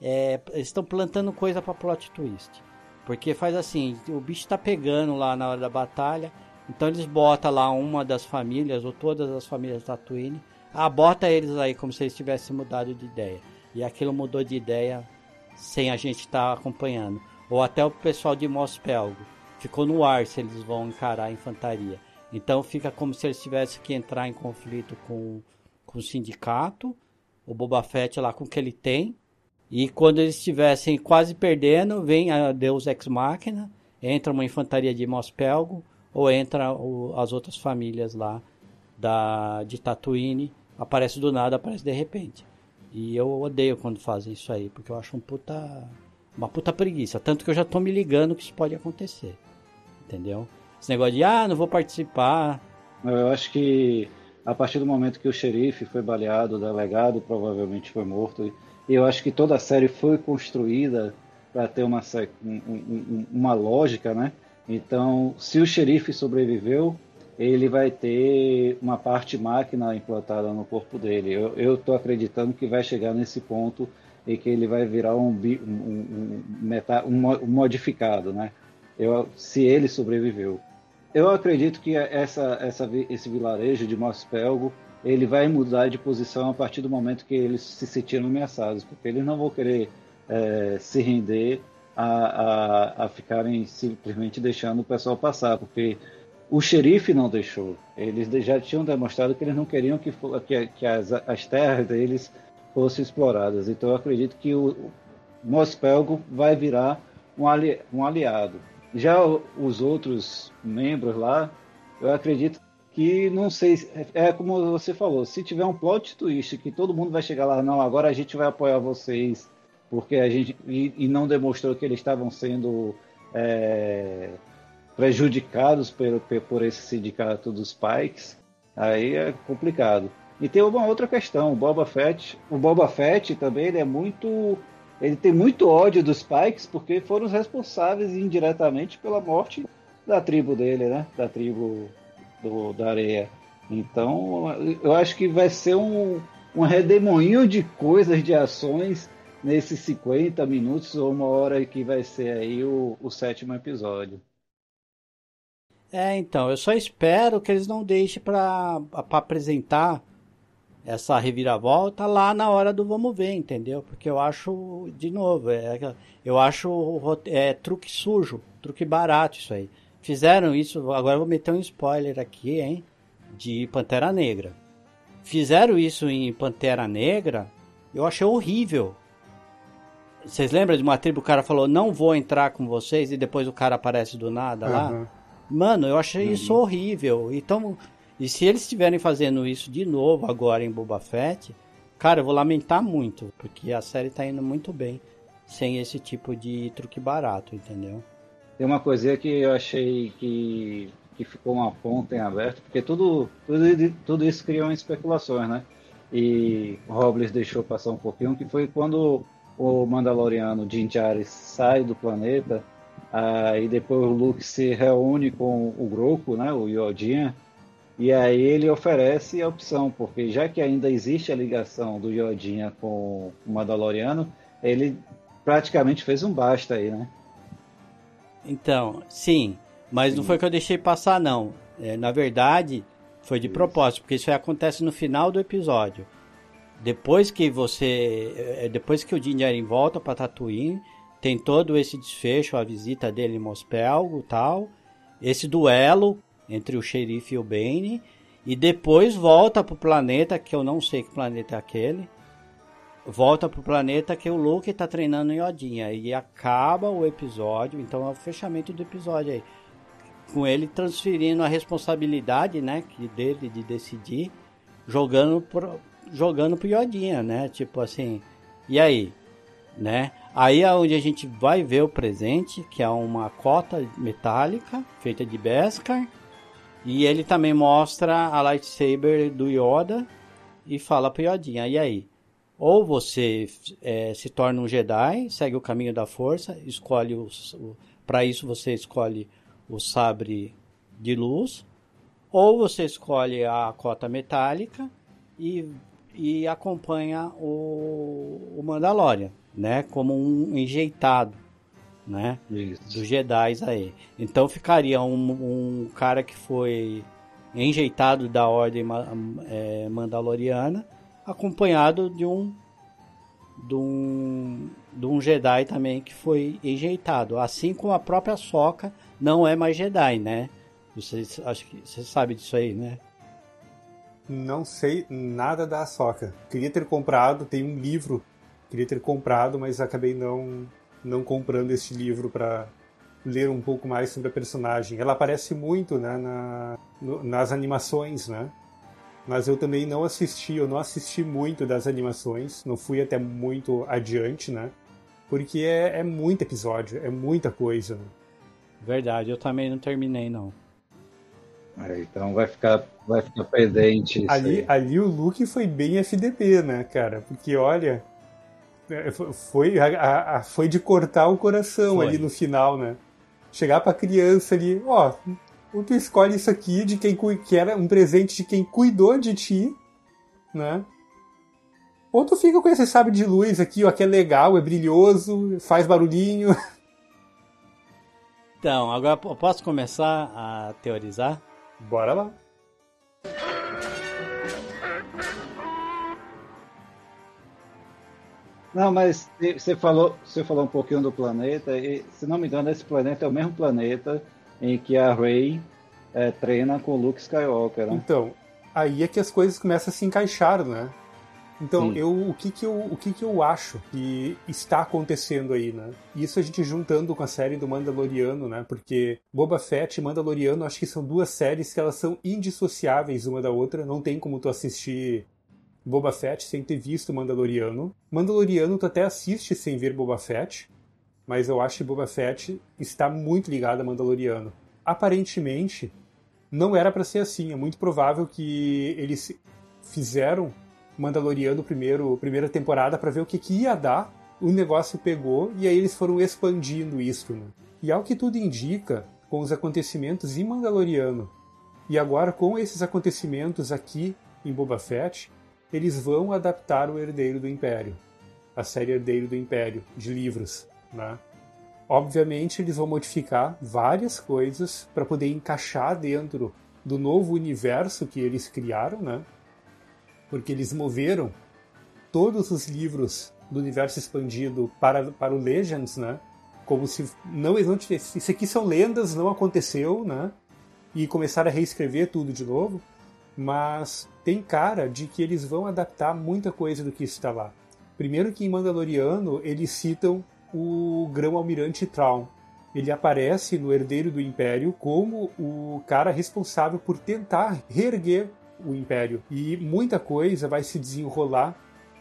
Speaker 3: É, estão plantando coisa para plot twist. Porque faz assim, o bicho tá pegando lá na hora da batalha, então eles botam lá uma das famílias, ou todas as famílias da Twin, ah, bota eles aí como se eles tivessem mudado de ideia. E aquilo mudou de ideia sem a gente estar tá acompanhando. Ou até o pessoal de Mospelgo. Ficou no ar se eles vão encarar a infantaria. Então fica como se eles tivessem que entrar em conflito com com o sindicato, o Boba Fett lá com o que ele tem. E quando eles estivessem quase perdendo, vem a Deus Ex Machina, entra uma infantaria de Mospelgo, ou entra o, as outras famílias lá da, de Tatooine, aparece do nada, aparece de repente. E eu odeio quando fazem isso aí, porque eu acho um puta, uma puta preguiça. Tanto que eu já tô me ligando que isso pode acontecer. Entendeu? Esse negócio de, ah, não vou participar.
Speaker 1: Eu acho que a partir do momento que o xerife foi baleado, o delegado provavelmente foi morto. E eu acho que toda a série foi construída para ter uma, um, uma lógica, né? Então, se o xerife sobreviveu, ele vai ter uma parte máquina implantada no corpo dele. Eu estou acreditando que vai chegar nesse ponto e que ele vai virar um, um, um, um modificado, né? Eu, se ele sobreviveu. Eu acredito que essa, essa, esse vilarejo de Mospelgo ele vai mudar de posição a partir do momento que eles se sentiram ameaçados, porque eles não vão querer é, se render a, a, a, ficarem simplesmente deixando o pessoal passar, porque o xerife não deixou. Eles já tinham demonstrado que eles não queriam que, que, que as, as terras deles fossem exploradas. Então eu acredito que o Mospelgo vai virar um, ali, um aliado. Já os outros membros lá, eu acredito que não sei, é como você falou, se tiver um plot twist que todo mundo vai chegar lá, não, agora a gente vai apoiar vocês, porque a gente e, e não demonstrou que eles estavam sendo é, prejudicados por, por esse sindicato dos Pikes, aí é complicado. E tem uma outra questão, o Boba Fett, o Boba Fett também ele é muito ele tem muito ódio dos Pikes porque foram os responsáveis indiretamente pela morte da tribo dele, né? Da tribo do, da areia. Então, eu acho que vai ser um, um redemoinho de coisas, de ações nesses 50 minutos ou uma hora que vai ser aí o, o sétimo episódio.
Speaker 3: É, então, eu só espero que eles não deixem para apresentar essa reviravolta lá na hora do vamos ver, entendeu? Porque eu acho, de novo, é, eu acho é, truque sujo, truque barato isso aí. Fizeram isso, agora eu vou meter um spoiler aqui, hein? De Pantera Negra. Fizeram isso em Pantera Negra, eu achei horrível. Vocês lembram de uma tribo o cara falou, não vou entrar com vocês, e depois o cara aparece do nada uhum. lá? Mano, eu achei uhum. isso horrível. Então, e se eles estiverem fazendo isso de novo agora em Boba Fett, cara, eu vou lamentar muito, porque a série tá indo muito bem sem esse tipo de truque barato, entendeu?
Speaker 1: Tem uma coisinha que eu achei que, que ficou uma ponta em aberto, porque tudo, tudo, tudo isso criou especulações, né? E Robles deixou passar um pouquinho, que foi quando o Mandaloriano Din Djarin sai do planeta, aí depois o Luke se reúne com o Groco, né, o Yodinha, e aí ele oferece a opção, porque já que ainda existe a ligação do Yodinha com o Mandaloriano, ele praticamente fez um basta aí, né?
Speaker 3: Então, sim, mas sim. não foi que eu deixei passar, não. É, na verdade, foi de isso. propósito, porque isso acontece no final do episódio. Depois que você. É, depois que o Djarin volta para Tatooine, tem todo esse desfecho, a visita dele em Mospelgo tal. Esse duelo entre o xerife e o Bane. E depois volta pro planeta, que eu não sei que planeta é aquele volta pro planeta que o Luke tá treinando em Odinha. E acaba o episódio, então é o fechamento do episódio aí. Com ele transferindo a responsabilidade, né, dele de decidir, jogando pro, jogando pro Yodinha, né? Tipo assim, e aí? Né? Aí é onde a gente vai ver o presente, que é uma cota metálica feita de Beskar. E ele também mostra a lightsaber do Yoda e fala pro Yodinha, e aí? Ou você é, se torna um Jedi, segue o caminho da força, escolhe o, para isso você escolhe o sabre de luz, ou você escolhe a cota metálica e, e acompanha o, o Mandalorian, né, como um enjeitado, né, dos Jedi aí. Então ficaria um, um cara que foi enjeitado da ordem é, mandaloriana acompanhado de um de um, de um Jedi também que foi enjeitado. Assim como a própria Soca não é mais Jedi, né? Você, acho que você sabe disso aí, né?
Speaker 4: Não sei nada da Soca. Queria ter comprado, tem um livro, queria ter comprado, mas acabei não não comprando este livro para ler um pouco mais sobre a personagem. Ela aparece muito né, na, no, nas animações, né? mas eu também não assisti, eu não assisti muito das animações, não fui até muito adiante, né? Porque é, é muito episódio, é muita coisa. Né?
Speaker 3: Verdade, eu também não terminei, não.
Speaker 1: É, então vai ficar, vai ficar pendente.
Speaker 4: Ali, ali o Luke foi bem FDP, né, cara? Porque olha, foi, a, a, foi de cortar o coração foi. ali no final, né? Chegar pra criança ali, ó, ou tu escolhe isso aqui de quem que era um presente de quem cuidou de ti, né? Ou tu fica com esse sabre de luz aqui, ó, que é legal, é brilhoso, faz barulhinho.
Speaker 3: Então, agora posso começar a teorizar?
Speaker 4: Bora lá.
Speaker 1: Não, mas você falou, você falou um pouquinho do planeta, e se não me engano, esse planeta é o mesmo planeta em que a Rey é, treina com o Luke Skywalker. Né?
Speaker 4: Então, aí é que as coisas começam a se encaixar, né? Então, eu, o, que que eu, o que que eu acho que está acontecendo aí, né? Isso a gente juntando com a série do Mandaloriano, né? Porque Boba Fett e Mandaloriano, acho que são duas séries que elas são indissociáveis uma da outra. Não tem como tu assistir Boba Fett sem ter visto Mandaloriano. Mandaloriano tu até assiste sem ver Boba Fett, mas eu acho que Boba Fett está muito ligado a Mandaloriano. Aparentemente, não era para ser assim. É muito provável que eles fizeram Mandaloriano primeiro, primeira temporada para ver o que, que ia dar. O negócio pegou e aí eles foram expandindo isso. Né? E ao que tudo indica, com os acontecimentos em Mandaloriano e agora com esses acontecimentos aqui em Boba Fett, eles vão adaptar o Herdeiro do Império, a série Herdeiro do Império de livros, né? Obviamente eles vão modificar várias coisas para poder encaixar dentro do novo universo que eles criaram, né? porque eles moveram todos os livros do universo expandido para, para o Legends, né? Como se não, tivesse, isso aqui são lendas, não aconteceu, né? E começaram a reescrever tudo de novo. Mas tem cara de que eles vão adaptar muita coisa do que está lá. Primeiro que em Mandaloriano eles citam o grão-almirante Traum. Ele aparece no Herdeiro do Império como o cara responsável por tentar reerguer o Império. E muita coisa vai se desenrolar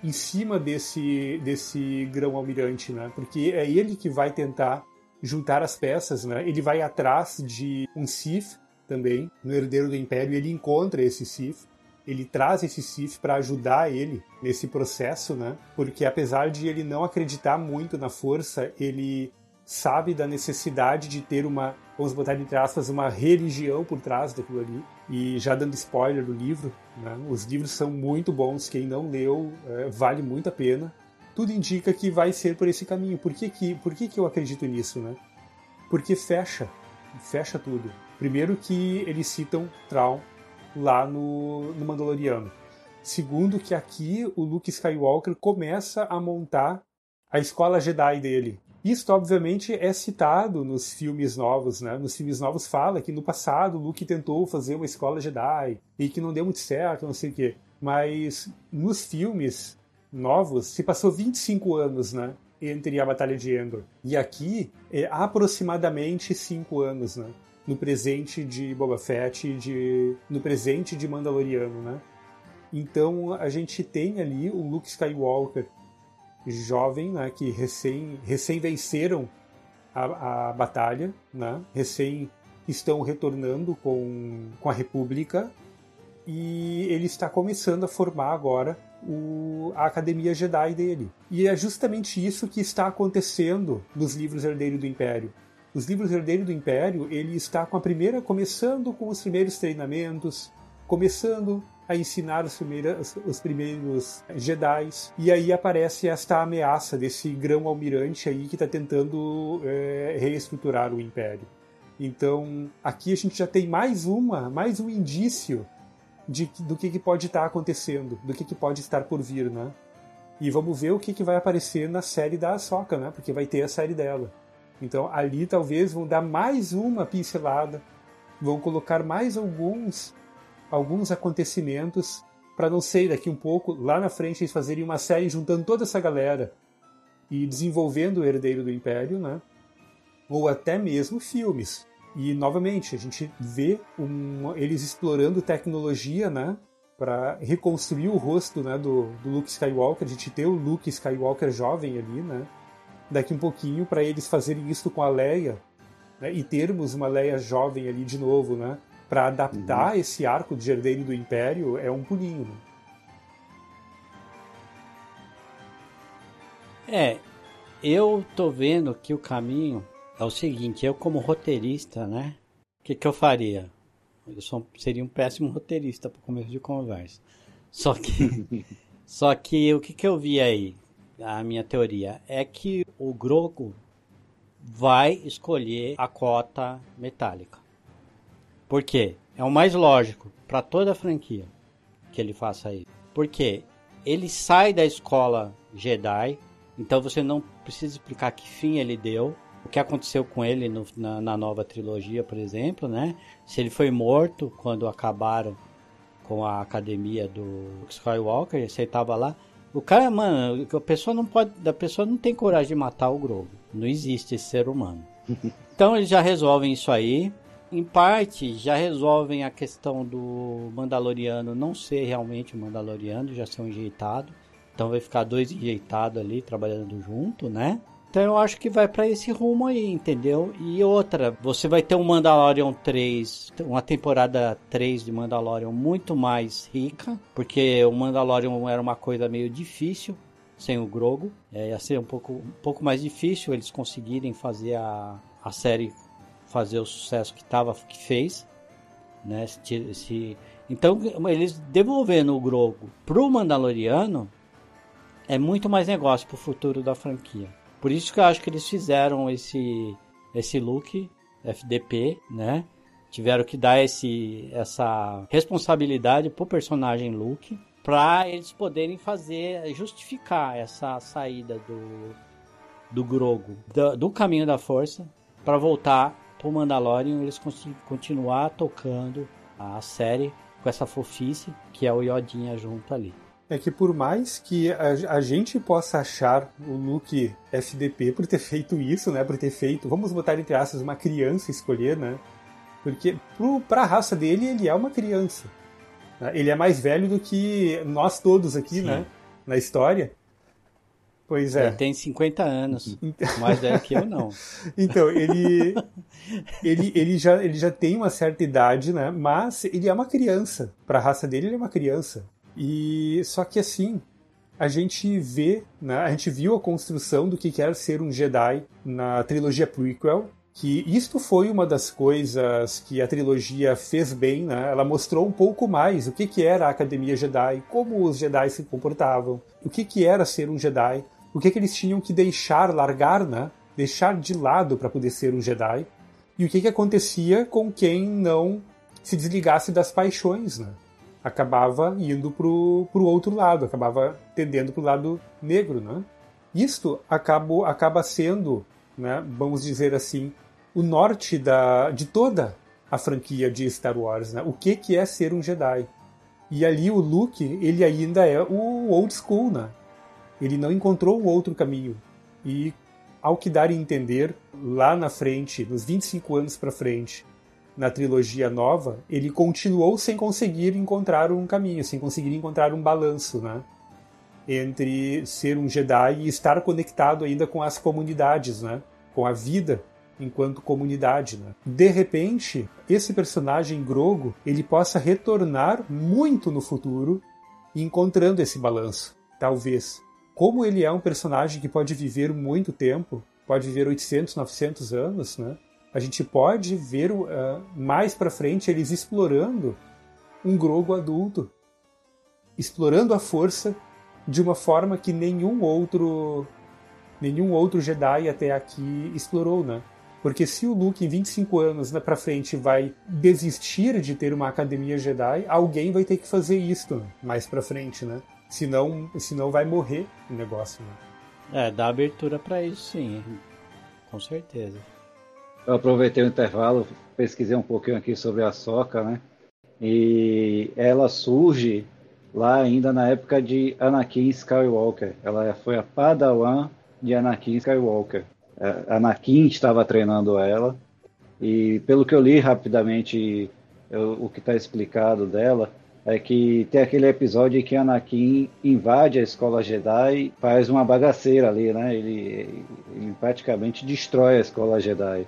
Speaker 4: em cima desse, desse grão-almirante, né? Porque é ele que vai tentar juntar as peças, né? Ele vai atrás de um Sith também, no Herdeiro do Império, ele encontra esse Sith. Ele traz esse Sith para ajudar ele nesse processo, né? Porque apesar de ele não acreditar muito na força, ele sabe da necessidade de ter uma, vamos botar entre aspas, uma religião por trás daquilo ali. E já dando spoiler do livro, né, os livros são muito bons, quem não leu é, vale muito a pena. Tudo indica que vai ser por esse caminho. Por que, que, por que, que eu acredito nisso? Né? Porque fecha, fecha tudo. Primeiro que eles citam Traum lá no, no Mandaloriano. Segundo que aqui o Luke Skywalker começa a montar a escola Jedi dele, isso, obviamente, é citado nos filmes novos, né? Nos filmes novos fala que no passado Luke tentou fazer uma escola Jedi e que não deu muito certo, não sei o quê. Mas nos filmes novos se passou 25 anos, né? Entre a Batalha de Endor. E aqui é aproximadamente 5 anos, né? No presente de Boba Fett e de... no presente de Mandaloriano, né? Então a gente tem ali o Luke Skywalker jovem, né, que recém, recém venceram a, a batalha, né, recém estão retornando com, com a República e ele está começando a formar agora o, a Academia Jedi dele. E é justamente isso que está acontecendo nos livros Herdeiro do Império. Os livros Herdeiro do Império, ele está com a primeira, começando com os primeiros treinamentos, começando a ensinar os primeiros, os primeiros Jedi. E aí aparece esta ameaça desse grão-almirante aí que está tentando é, reestruturar o Império. Então, aqui a gente já tem mais uma, mais um indício de, do que, que pode estar tá acontecendo, do que, que pode estar por vir, né? E vamos ver o que, que vai aparecer na série da Ahsoka, né? Porque vai ter a série dela. Então, ali talvez vão dar mais uma pincelada, vão colocar mais alguns alguns acontecimentos para não sei daqui um pouco lá na frente eles fazerem uma série juntando toda essa galera e desenvolvendo o herdeiro do império, né? Ou até mesmo filmes. E novamente a gente vê um, eles explorando tecnologia, né? Para reconstruir o rosto né, do, do Luke Skywalker, a gente ter o Luke Skywalker jovem ali, né? Daqui um pouquinho para eles fazerem isso com a Leia né, e termos uma Leia jovem ali de novo, né? para adaptar uhum. esse arco de herdeiro do Império é um pulinho. Né?
Speaker 3: É, eu tô vendo que o caminho é o seguinte, eu como roteirista, né? O que, que eu faria? Eu sou, seria um péssimo roteirista para começo de conversa. Só que, só que o que, que eu vi aí? A minha teoria é que o Grogu vai escolher a cota metálica. Por quê? É o mais lógico para toda a franquia que ele faça isso. Porque ele sai da escola Jedi, então você não precisa explicar que fim ele deu, o que aconteceu com ele no, na, na, nova trilogia, por exemplo, né? Se ele foi morto quando acabaram com a academia do Skywalker, você estava lá. O cara, mano, a pessoa não pode, a pessoa não tem coragem de matar o Grogu. Não existe esse ser humano. então eles já resolvem isso aí. Em parte, já resolvem a questão do Mandaloriano não ser realmente o Mandaloriano, já ser um enjeitado. Então vai ficar dois enjeitados ali trabalhando junto, né? Então eu acho que vai para esse rumo aí, entendeu? E outra, você vai ter um Mandalorian 3, uma temporada 3 de Mandalorian muito mais rica, porque o Mandalorian era uma coisa meio difícil sem o Grogo. É, ia ser um pouco, um pouco mais difícil eles conseguirem fazer a, a série fazer o sucesso que tava, que fez. Né? Se, se, então, eles devolvendo o Grogo pro Mandaloriano é muito mais negócio pro futuro da franquia. Por isso que eu acho que eles fizeram esse esse look FDP, né? Tiveram que dar esse essa responsabilidade pro personagem Luke para eles poderem fazer justificar essa saída do do Grogo do, do caminho da força para voltar pro Mandalorian eles continuar tocando a série com essa fofice que é o Yodinha junto ali
Speaker 4: é que por mais que a, a, gente possa achar o Luke FDP por ter feito isso, né, por ter feito, vamos botar entre aspas, uma criança escolher, né, porque para a raça dele ele é uma criança. Né? Ele é mais velho do que nós todos aqui, Sim. né, na história. Pois é.
Speaker 3: Ele tem 50 anos. Mais velho que eu, não.
Speaker 4: então, ele, ele, ele, já, ele já tem uma certa idade, né? Mas ele é uma criança. Para a raça dele, ele é uma criança. E só que assim, a gente vê, né, a gente viu a construção do que quer ser um Jedi na trilogia prequel, que isto foi uma das coisas que a trilogia fez bem, né? Ela mostrou um pouco mais o que, que era a Academia Jedi, como os Jedi se comportavam, o que, que era ser um Jedi, o que, que eles tinham que deixar, largar, né? Deixar de lado para poder ser um Jedi, e o que, que acontecia com quem não se desligasse das paixões, né? Acabava indo pro, pro outro lado, acabava tendendo pro lado negro, né? Isto acabou, acaba sendo, né, vamos dizer assim, o norte da, de toda a franquia de Star Wars, né? O que, que é ser um Jedi? E ali o Luke, ele ainda é o old school, né? Ele não encontrou um outro caminho. E ao que dar a entender, lá na frente, nos 25 anos para frente, na trilogia nova, ele continuou sem conseguir encontrar um caminho, sem conseguir encontrar um balanço, né? Entre ser um Jedi e estar conectado ainda com as comunidades, né? Com a vida enquanto comunidade, né? De repente, esse personagem Grogo, ele possa retornar muito no futuro, encontrando esse balanço, talvez. Como ele é um personagem que pode viver muito tempo, pode viver 800, 900 anos, né? A gente pode ver uh, mais para frente eles explorando um Grogo adulto, explorando a força de uma forma que nenhum outro nenhum outro Jedi até aqui explorou, né? Porque se o Luke em 25 anos né, para frente vai desistir de ter uma academia Jedi, alguém vai ter que fazer isso mais para frente, né? Senão, senão vai morrer o negócio.
Speaker 3: Né? É, dá abertura para isso sim, com certeza.
Speaker 1: Eu aproveitei o intervalo, pesquisei um pouquinho aqui sobre a Soca, né? E ela surge lá ainda na época de Anakin Skywalker. Ela foi a Padawan de Anakin Skywalker. É, Anakin estava treinando ela e pelo que eu li rapidamente eu, o que está explicado dela é que tem aquele episódio em que Anakin invade a escola Jedi, faz uma bagaceira ali, né? Ele, ele praticamente destrói a escola Jedi.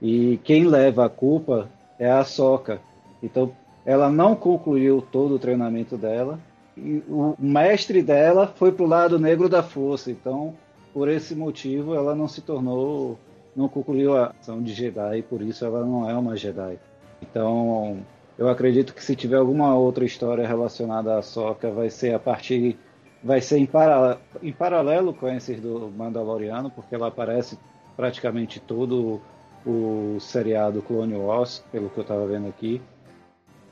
Speaker 1: E quem leva a culpa é a Soca. Então, ela não concluiu todo o treinamento dela. E o mestre dela foi para o lado negro da força. Então, por esse motivo, ela não se tornou, não concluiu a ação de Jedi. Por isso, ela não é uma Jedi. Então, eu acredito que se tiver alguma outra história relacionada à Soca, vai ser a partir, vai ser em, para, em paralelo com esses do Mandaloriano, porque ela aparece praticamente todo o seriado Clone Wars, pelo que eu estava vendo aqui.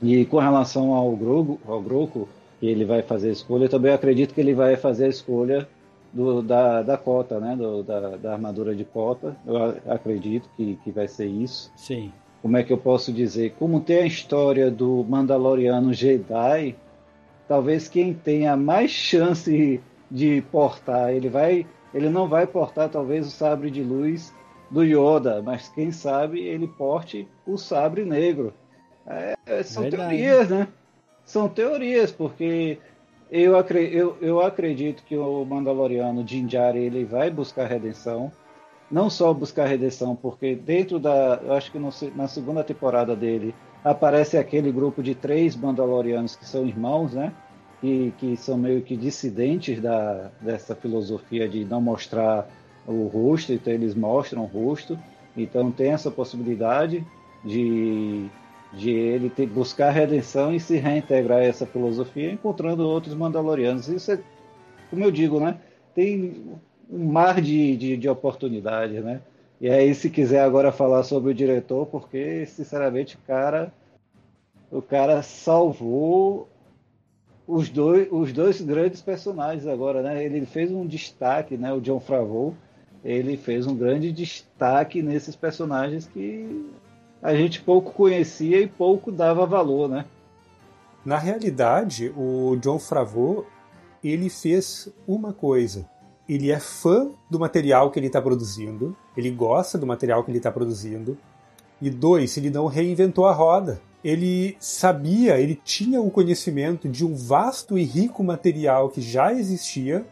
Speaker 1: E com relação ao Grogu, ao Grogu, que ele vai fazer a escolha, eu também acredito que ele vai fazer a escolha do, da, da cota, né? Do, da, da, armadura de cota. Eu acredito que, que vai ser isso.
Speaker 3: Sim.
Speaker 1: Como é que eu posso dizer? Como tem a história do Mandaloriano Jedi, talvez quem tenha mais chance de portar. Ele vai, ele não vai portar talvez o sabre de luz do Yoda, mas quem sabe ele porte o sabre negro. É, são Verdade. teorias, né? São teorias, porque eu, eu, eu acredito que o Mandaloriano Din Djarin, ele vai buscar redenção. Não só buscar redenção, porque dentro da. Eu acho que no, na segunda temporada dele aparece aquele grupo de três Mandalorianos que são irmãos, né? Que, que são meio que dissidentes da, dessa filosofia de não mostrar o rosto, então eles mostram o rosto. Então tem essa possibilidade de de ele ter, buscar redenção e se reintegrar a essa filosofia, encontrando outros Mandalorianos. Isso é, como eu digo, né? Tem um mar de, de, de oportunidades, né? E aí, se quiser agora falar sobre o diretor, porque, sinceramente, o cara, o cara salvou os dois, os dois grandes personagens agora, né? Ele fez um destaque, né? O John Favreau, ele fez um grande destaque nesses personagens que a gente pouco conhecia e pouco dava valor, né?
Speaker 4: Na realidade, o John Favreau, ele fez uma coisa. Ele é fã do material que ele está produzindo, ele gosta do material que ele está produzindo, e dois, ele não reinventou a roda. Ele sabia, ele tinha o conhecimento de um vasto e rico material que já existia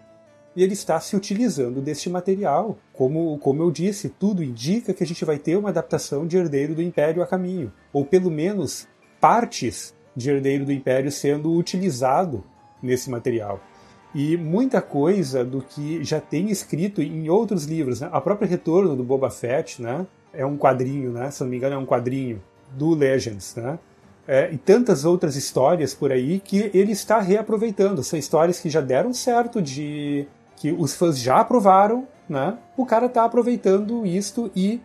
Speaker 4: e ele está se utilizando deste material. Como, como eu disse, tudo indica que a gente vai ter uma adaptação de Herdeiro do Império a caminho, ou pelo menos partes de Herdeiro do Império sendo utilizado nesse material. E muita coisa do que já tem escrito em outros livros, né? a própria Retorno do Boba Fett, né? é um quadrinho, né? se não me engano é um quadrinho do Legends, né? É, e tantas outras histórias por aí que ele está reaproveitando. São histórias que já deram certo de que os fãs já aprovaram, né? O cara está aproveitando isto e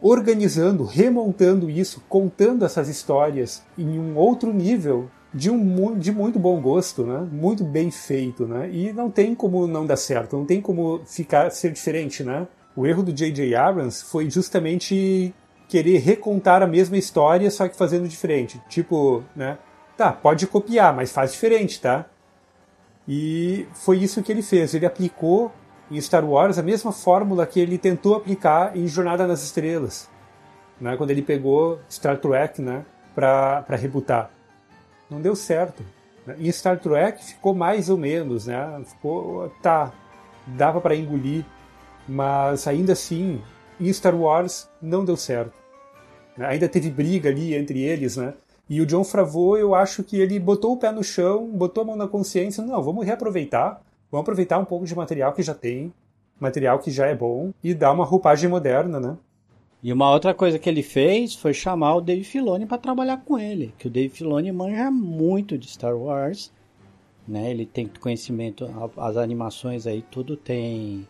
Speaker 4: organizando, remontando isso, contando essas histórias em um outro nível de um de muito bom gosto, né? Muito bem feito, né? E não tem como não dar certo, não tem como ficar ser diferente, né? O erro do J.J. Abrams foi justamente querer recontar a mesma história, só que fazendo diferente. Tipo, né? Tá, pode copiar, mas faz diferente, tá? E foi isso que ele fez. Ele aplicou em Star Wars a mesma fórmula que ele tentou aplicar em Jornada nas Estrelas, né? quando ele pegou Star Trek né? para rebutar. Não deu certo. Né? Em Star Trek ficou mais ou menos, né? ficou, tá, dava para engolir, mas ainda assim, em Star Wars não deu certo. Né? Ainda teve briga ali entre eles, né? E o John Favreau, eu acho que ele botou o pé no chão, botou a mão na consciência, não, vamos reaproveitar, vamos aproveitar um pouco de material que já tem, material que já é bom, e dar uma roupagem moderna, né?
Speaker 3: E uma outra coisa que ele fez foi chamar o Dave Filoni para trabalhar com ele, que o Dave Filoni manja muito de Star Wars, né? Ele tem conhecimento, as animações aí tudo tem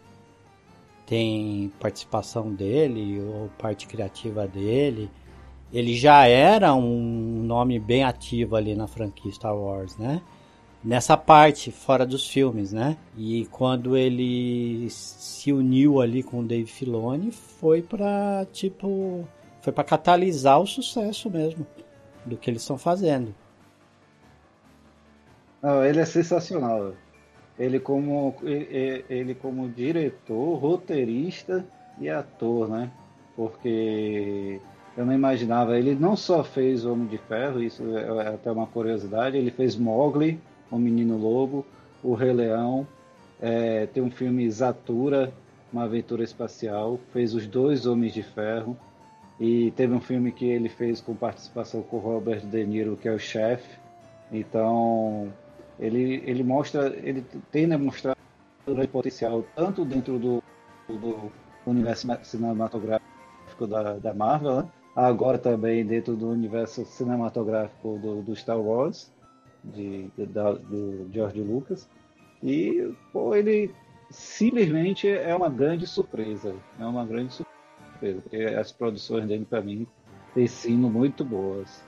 Speaker 3: tem participação dele ou parte criativa dele ele já era um nome bem ativo ali na franquia Star Wars, né? Nessa parte fora dos filmes, né? E quando ele se uniu ali com o Dave Filoni, foi para tipo, foi para catalisar o sucesso mesmo do que eles estão fazendo.
Speaker 1: Não, ele é sensacional. Ele como ele, ele como diretor, roteirista e ator, né? Porque eu não imaginava. Ele não só fez o Homem de Ferro, isso é até uma curiosidade, ele fez Mowgli, O Menino Lobo, O Rei Leão, é, tem um filme Zatura, Uma Aventura Espacial, fez os dois Homens de Ferro, e teve um filme que ele fez com participação com Robert De Niro, que é o chefe. Então, ele, ele mostra, ele tem demonstrado o potencial tanto dentro do, do universo cinematográfico da, da Marvel, né? Agora também dentro do universo cinematográfico do, do Star Wars, de, de, do George Lucas. E pô, ele simplesmente é uma grande surpresa. É uma grande surpresa, porque as produções dele, para mim, têm sido muito boas.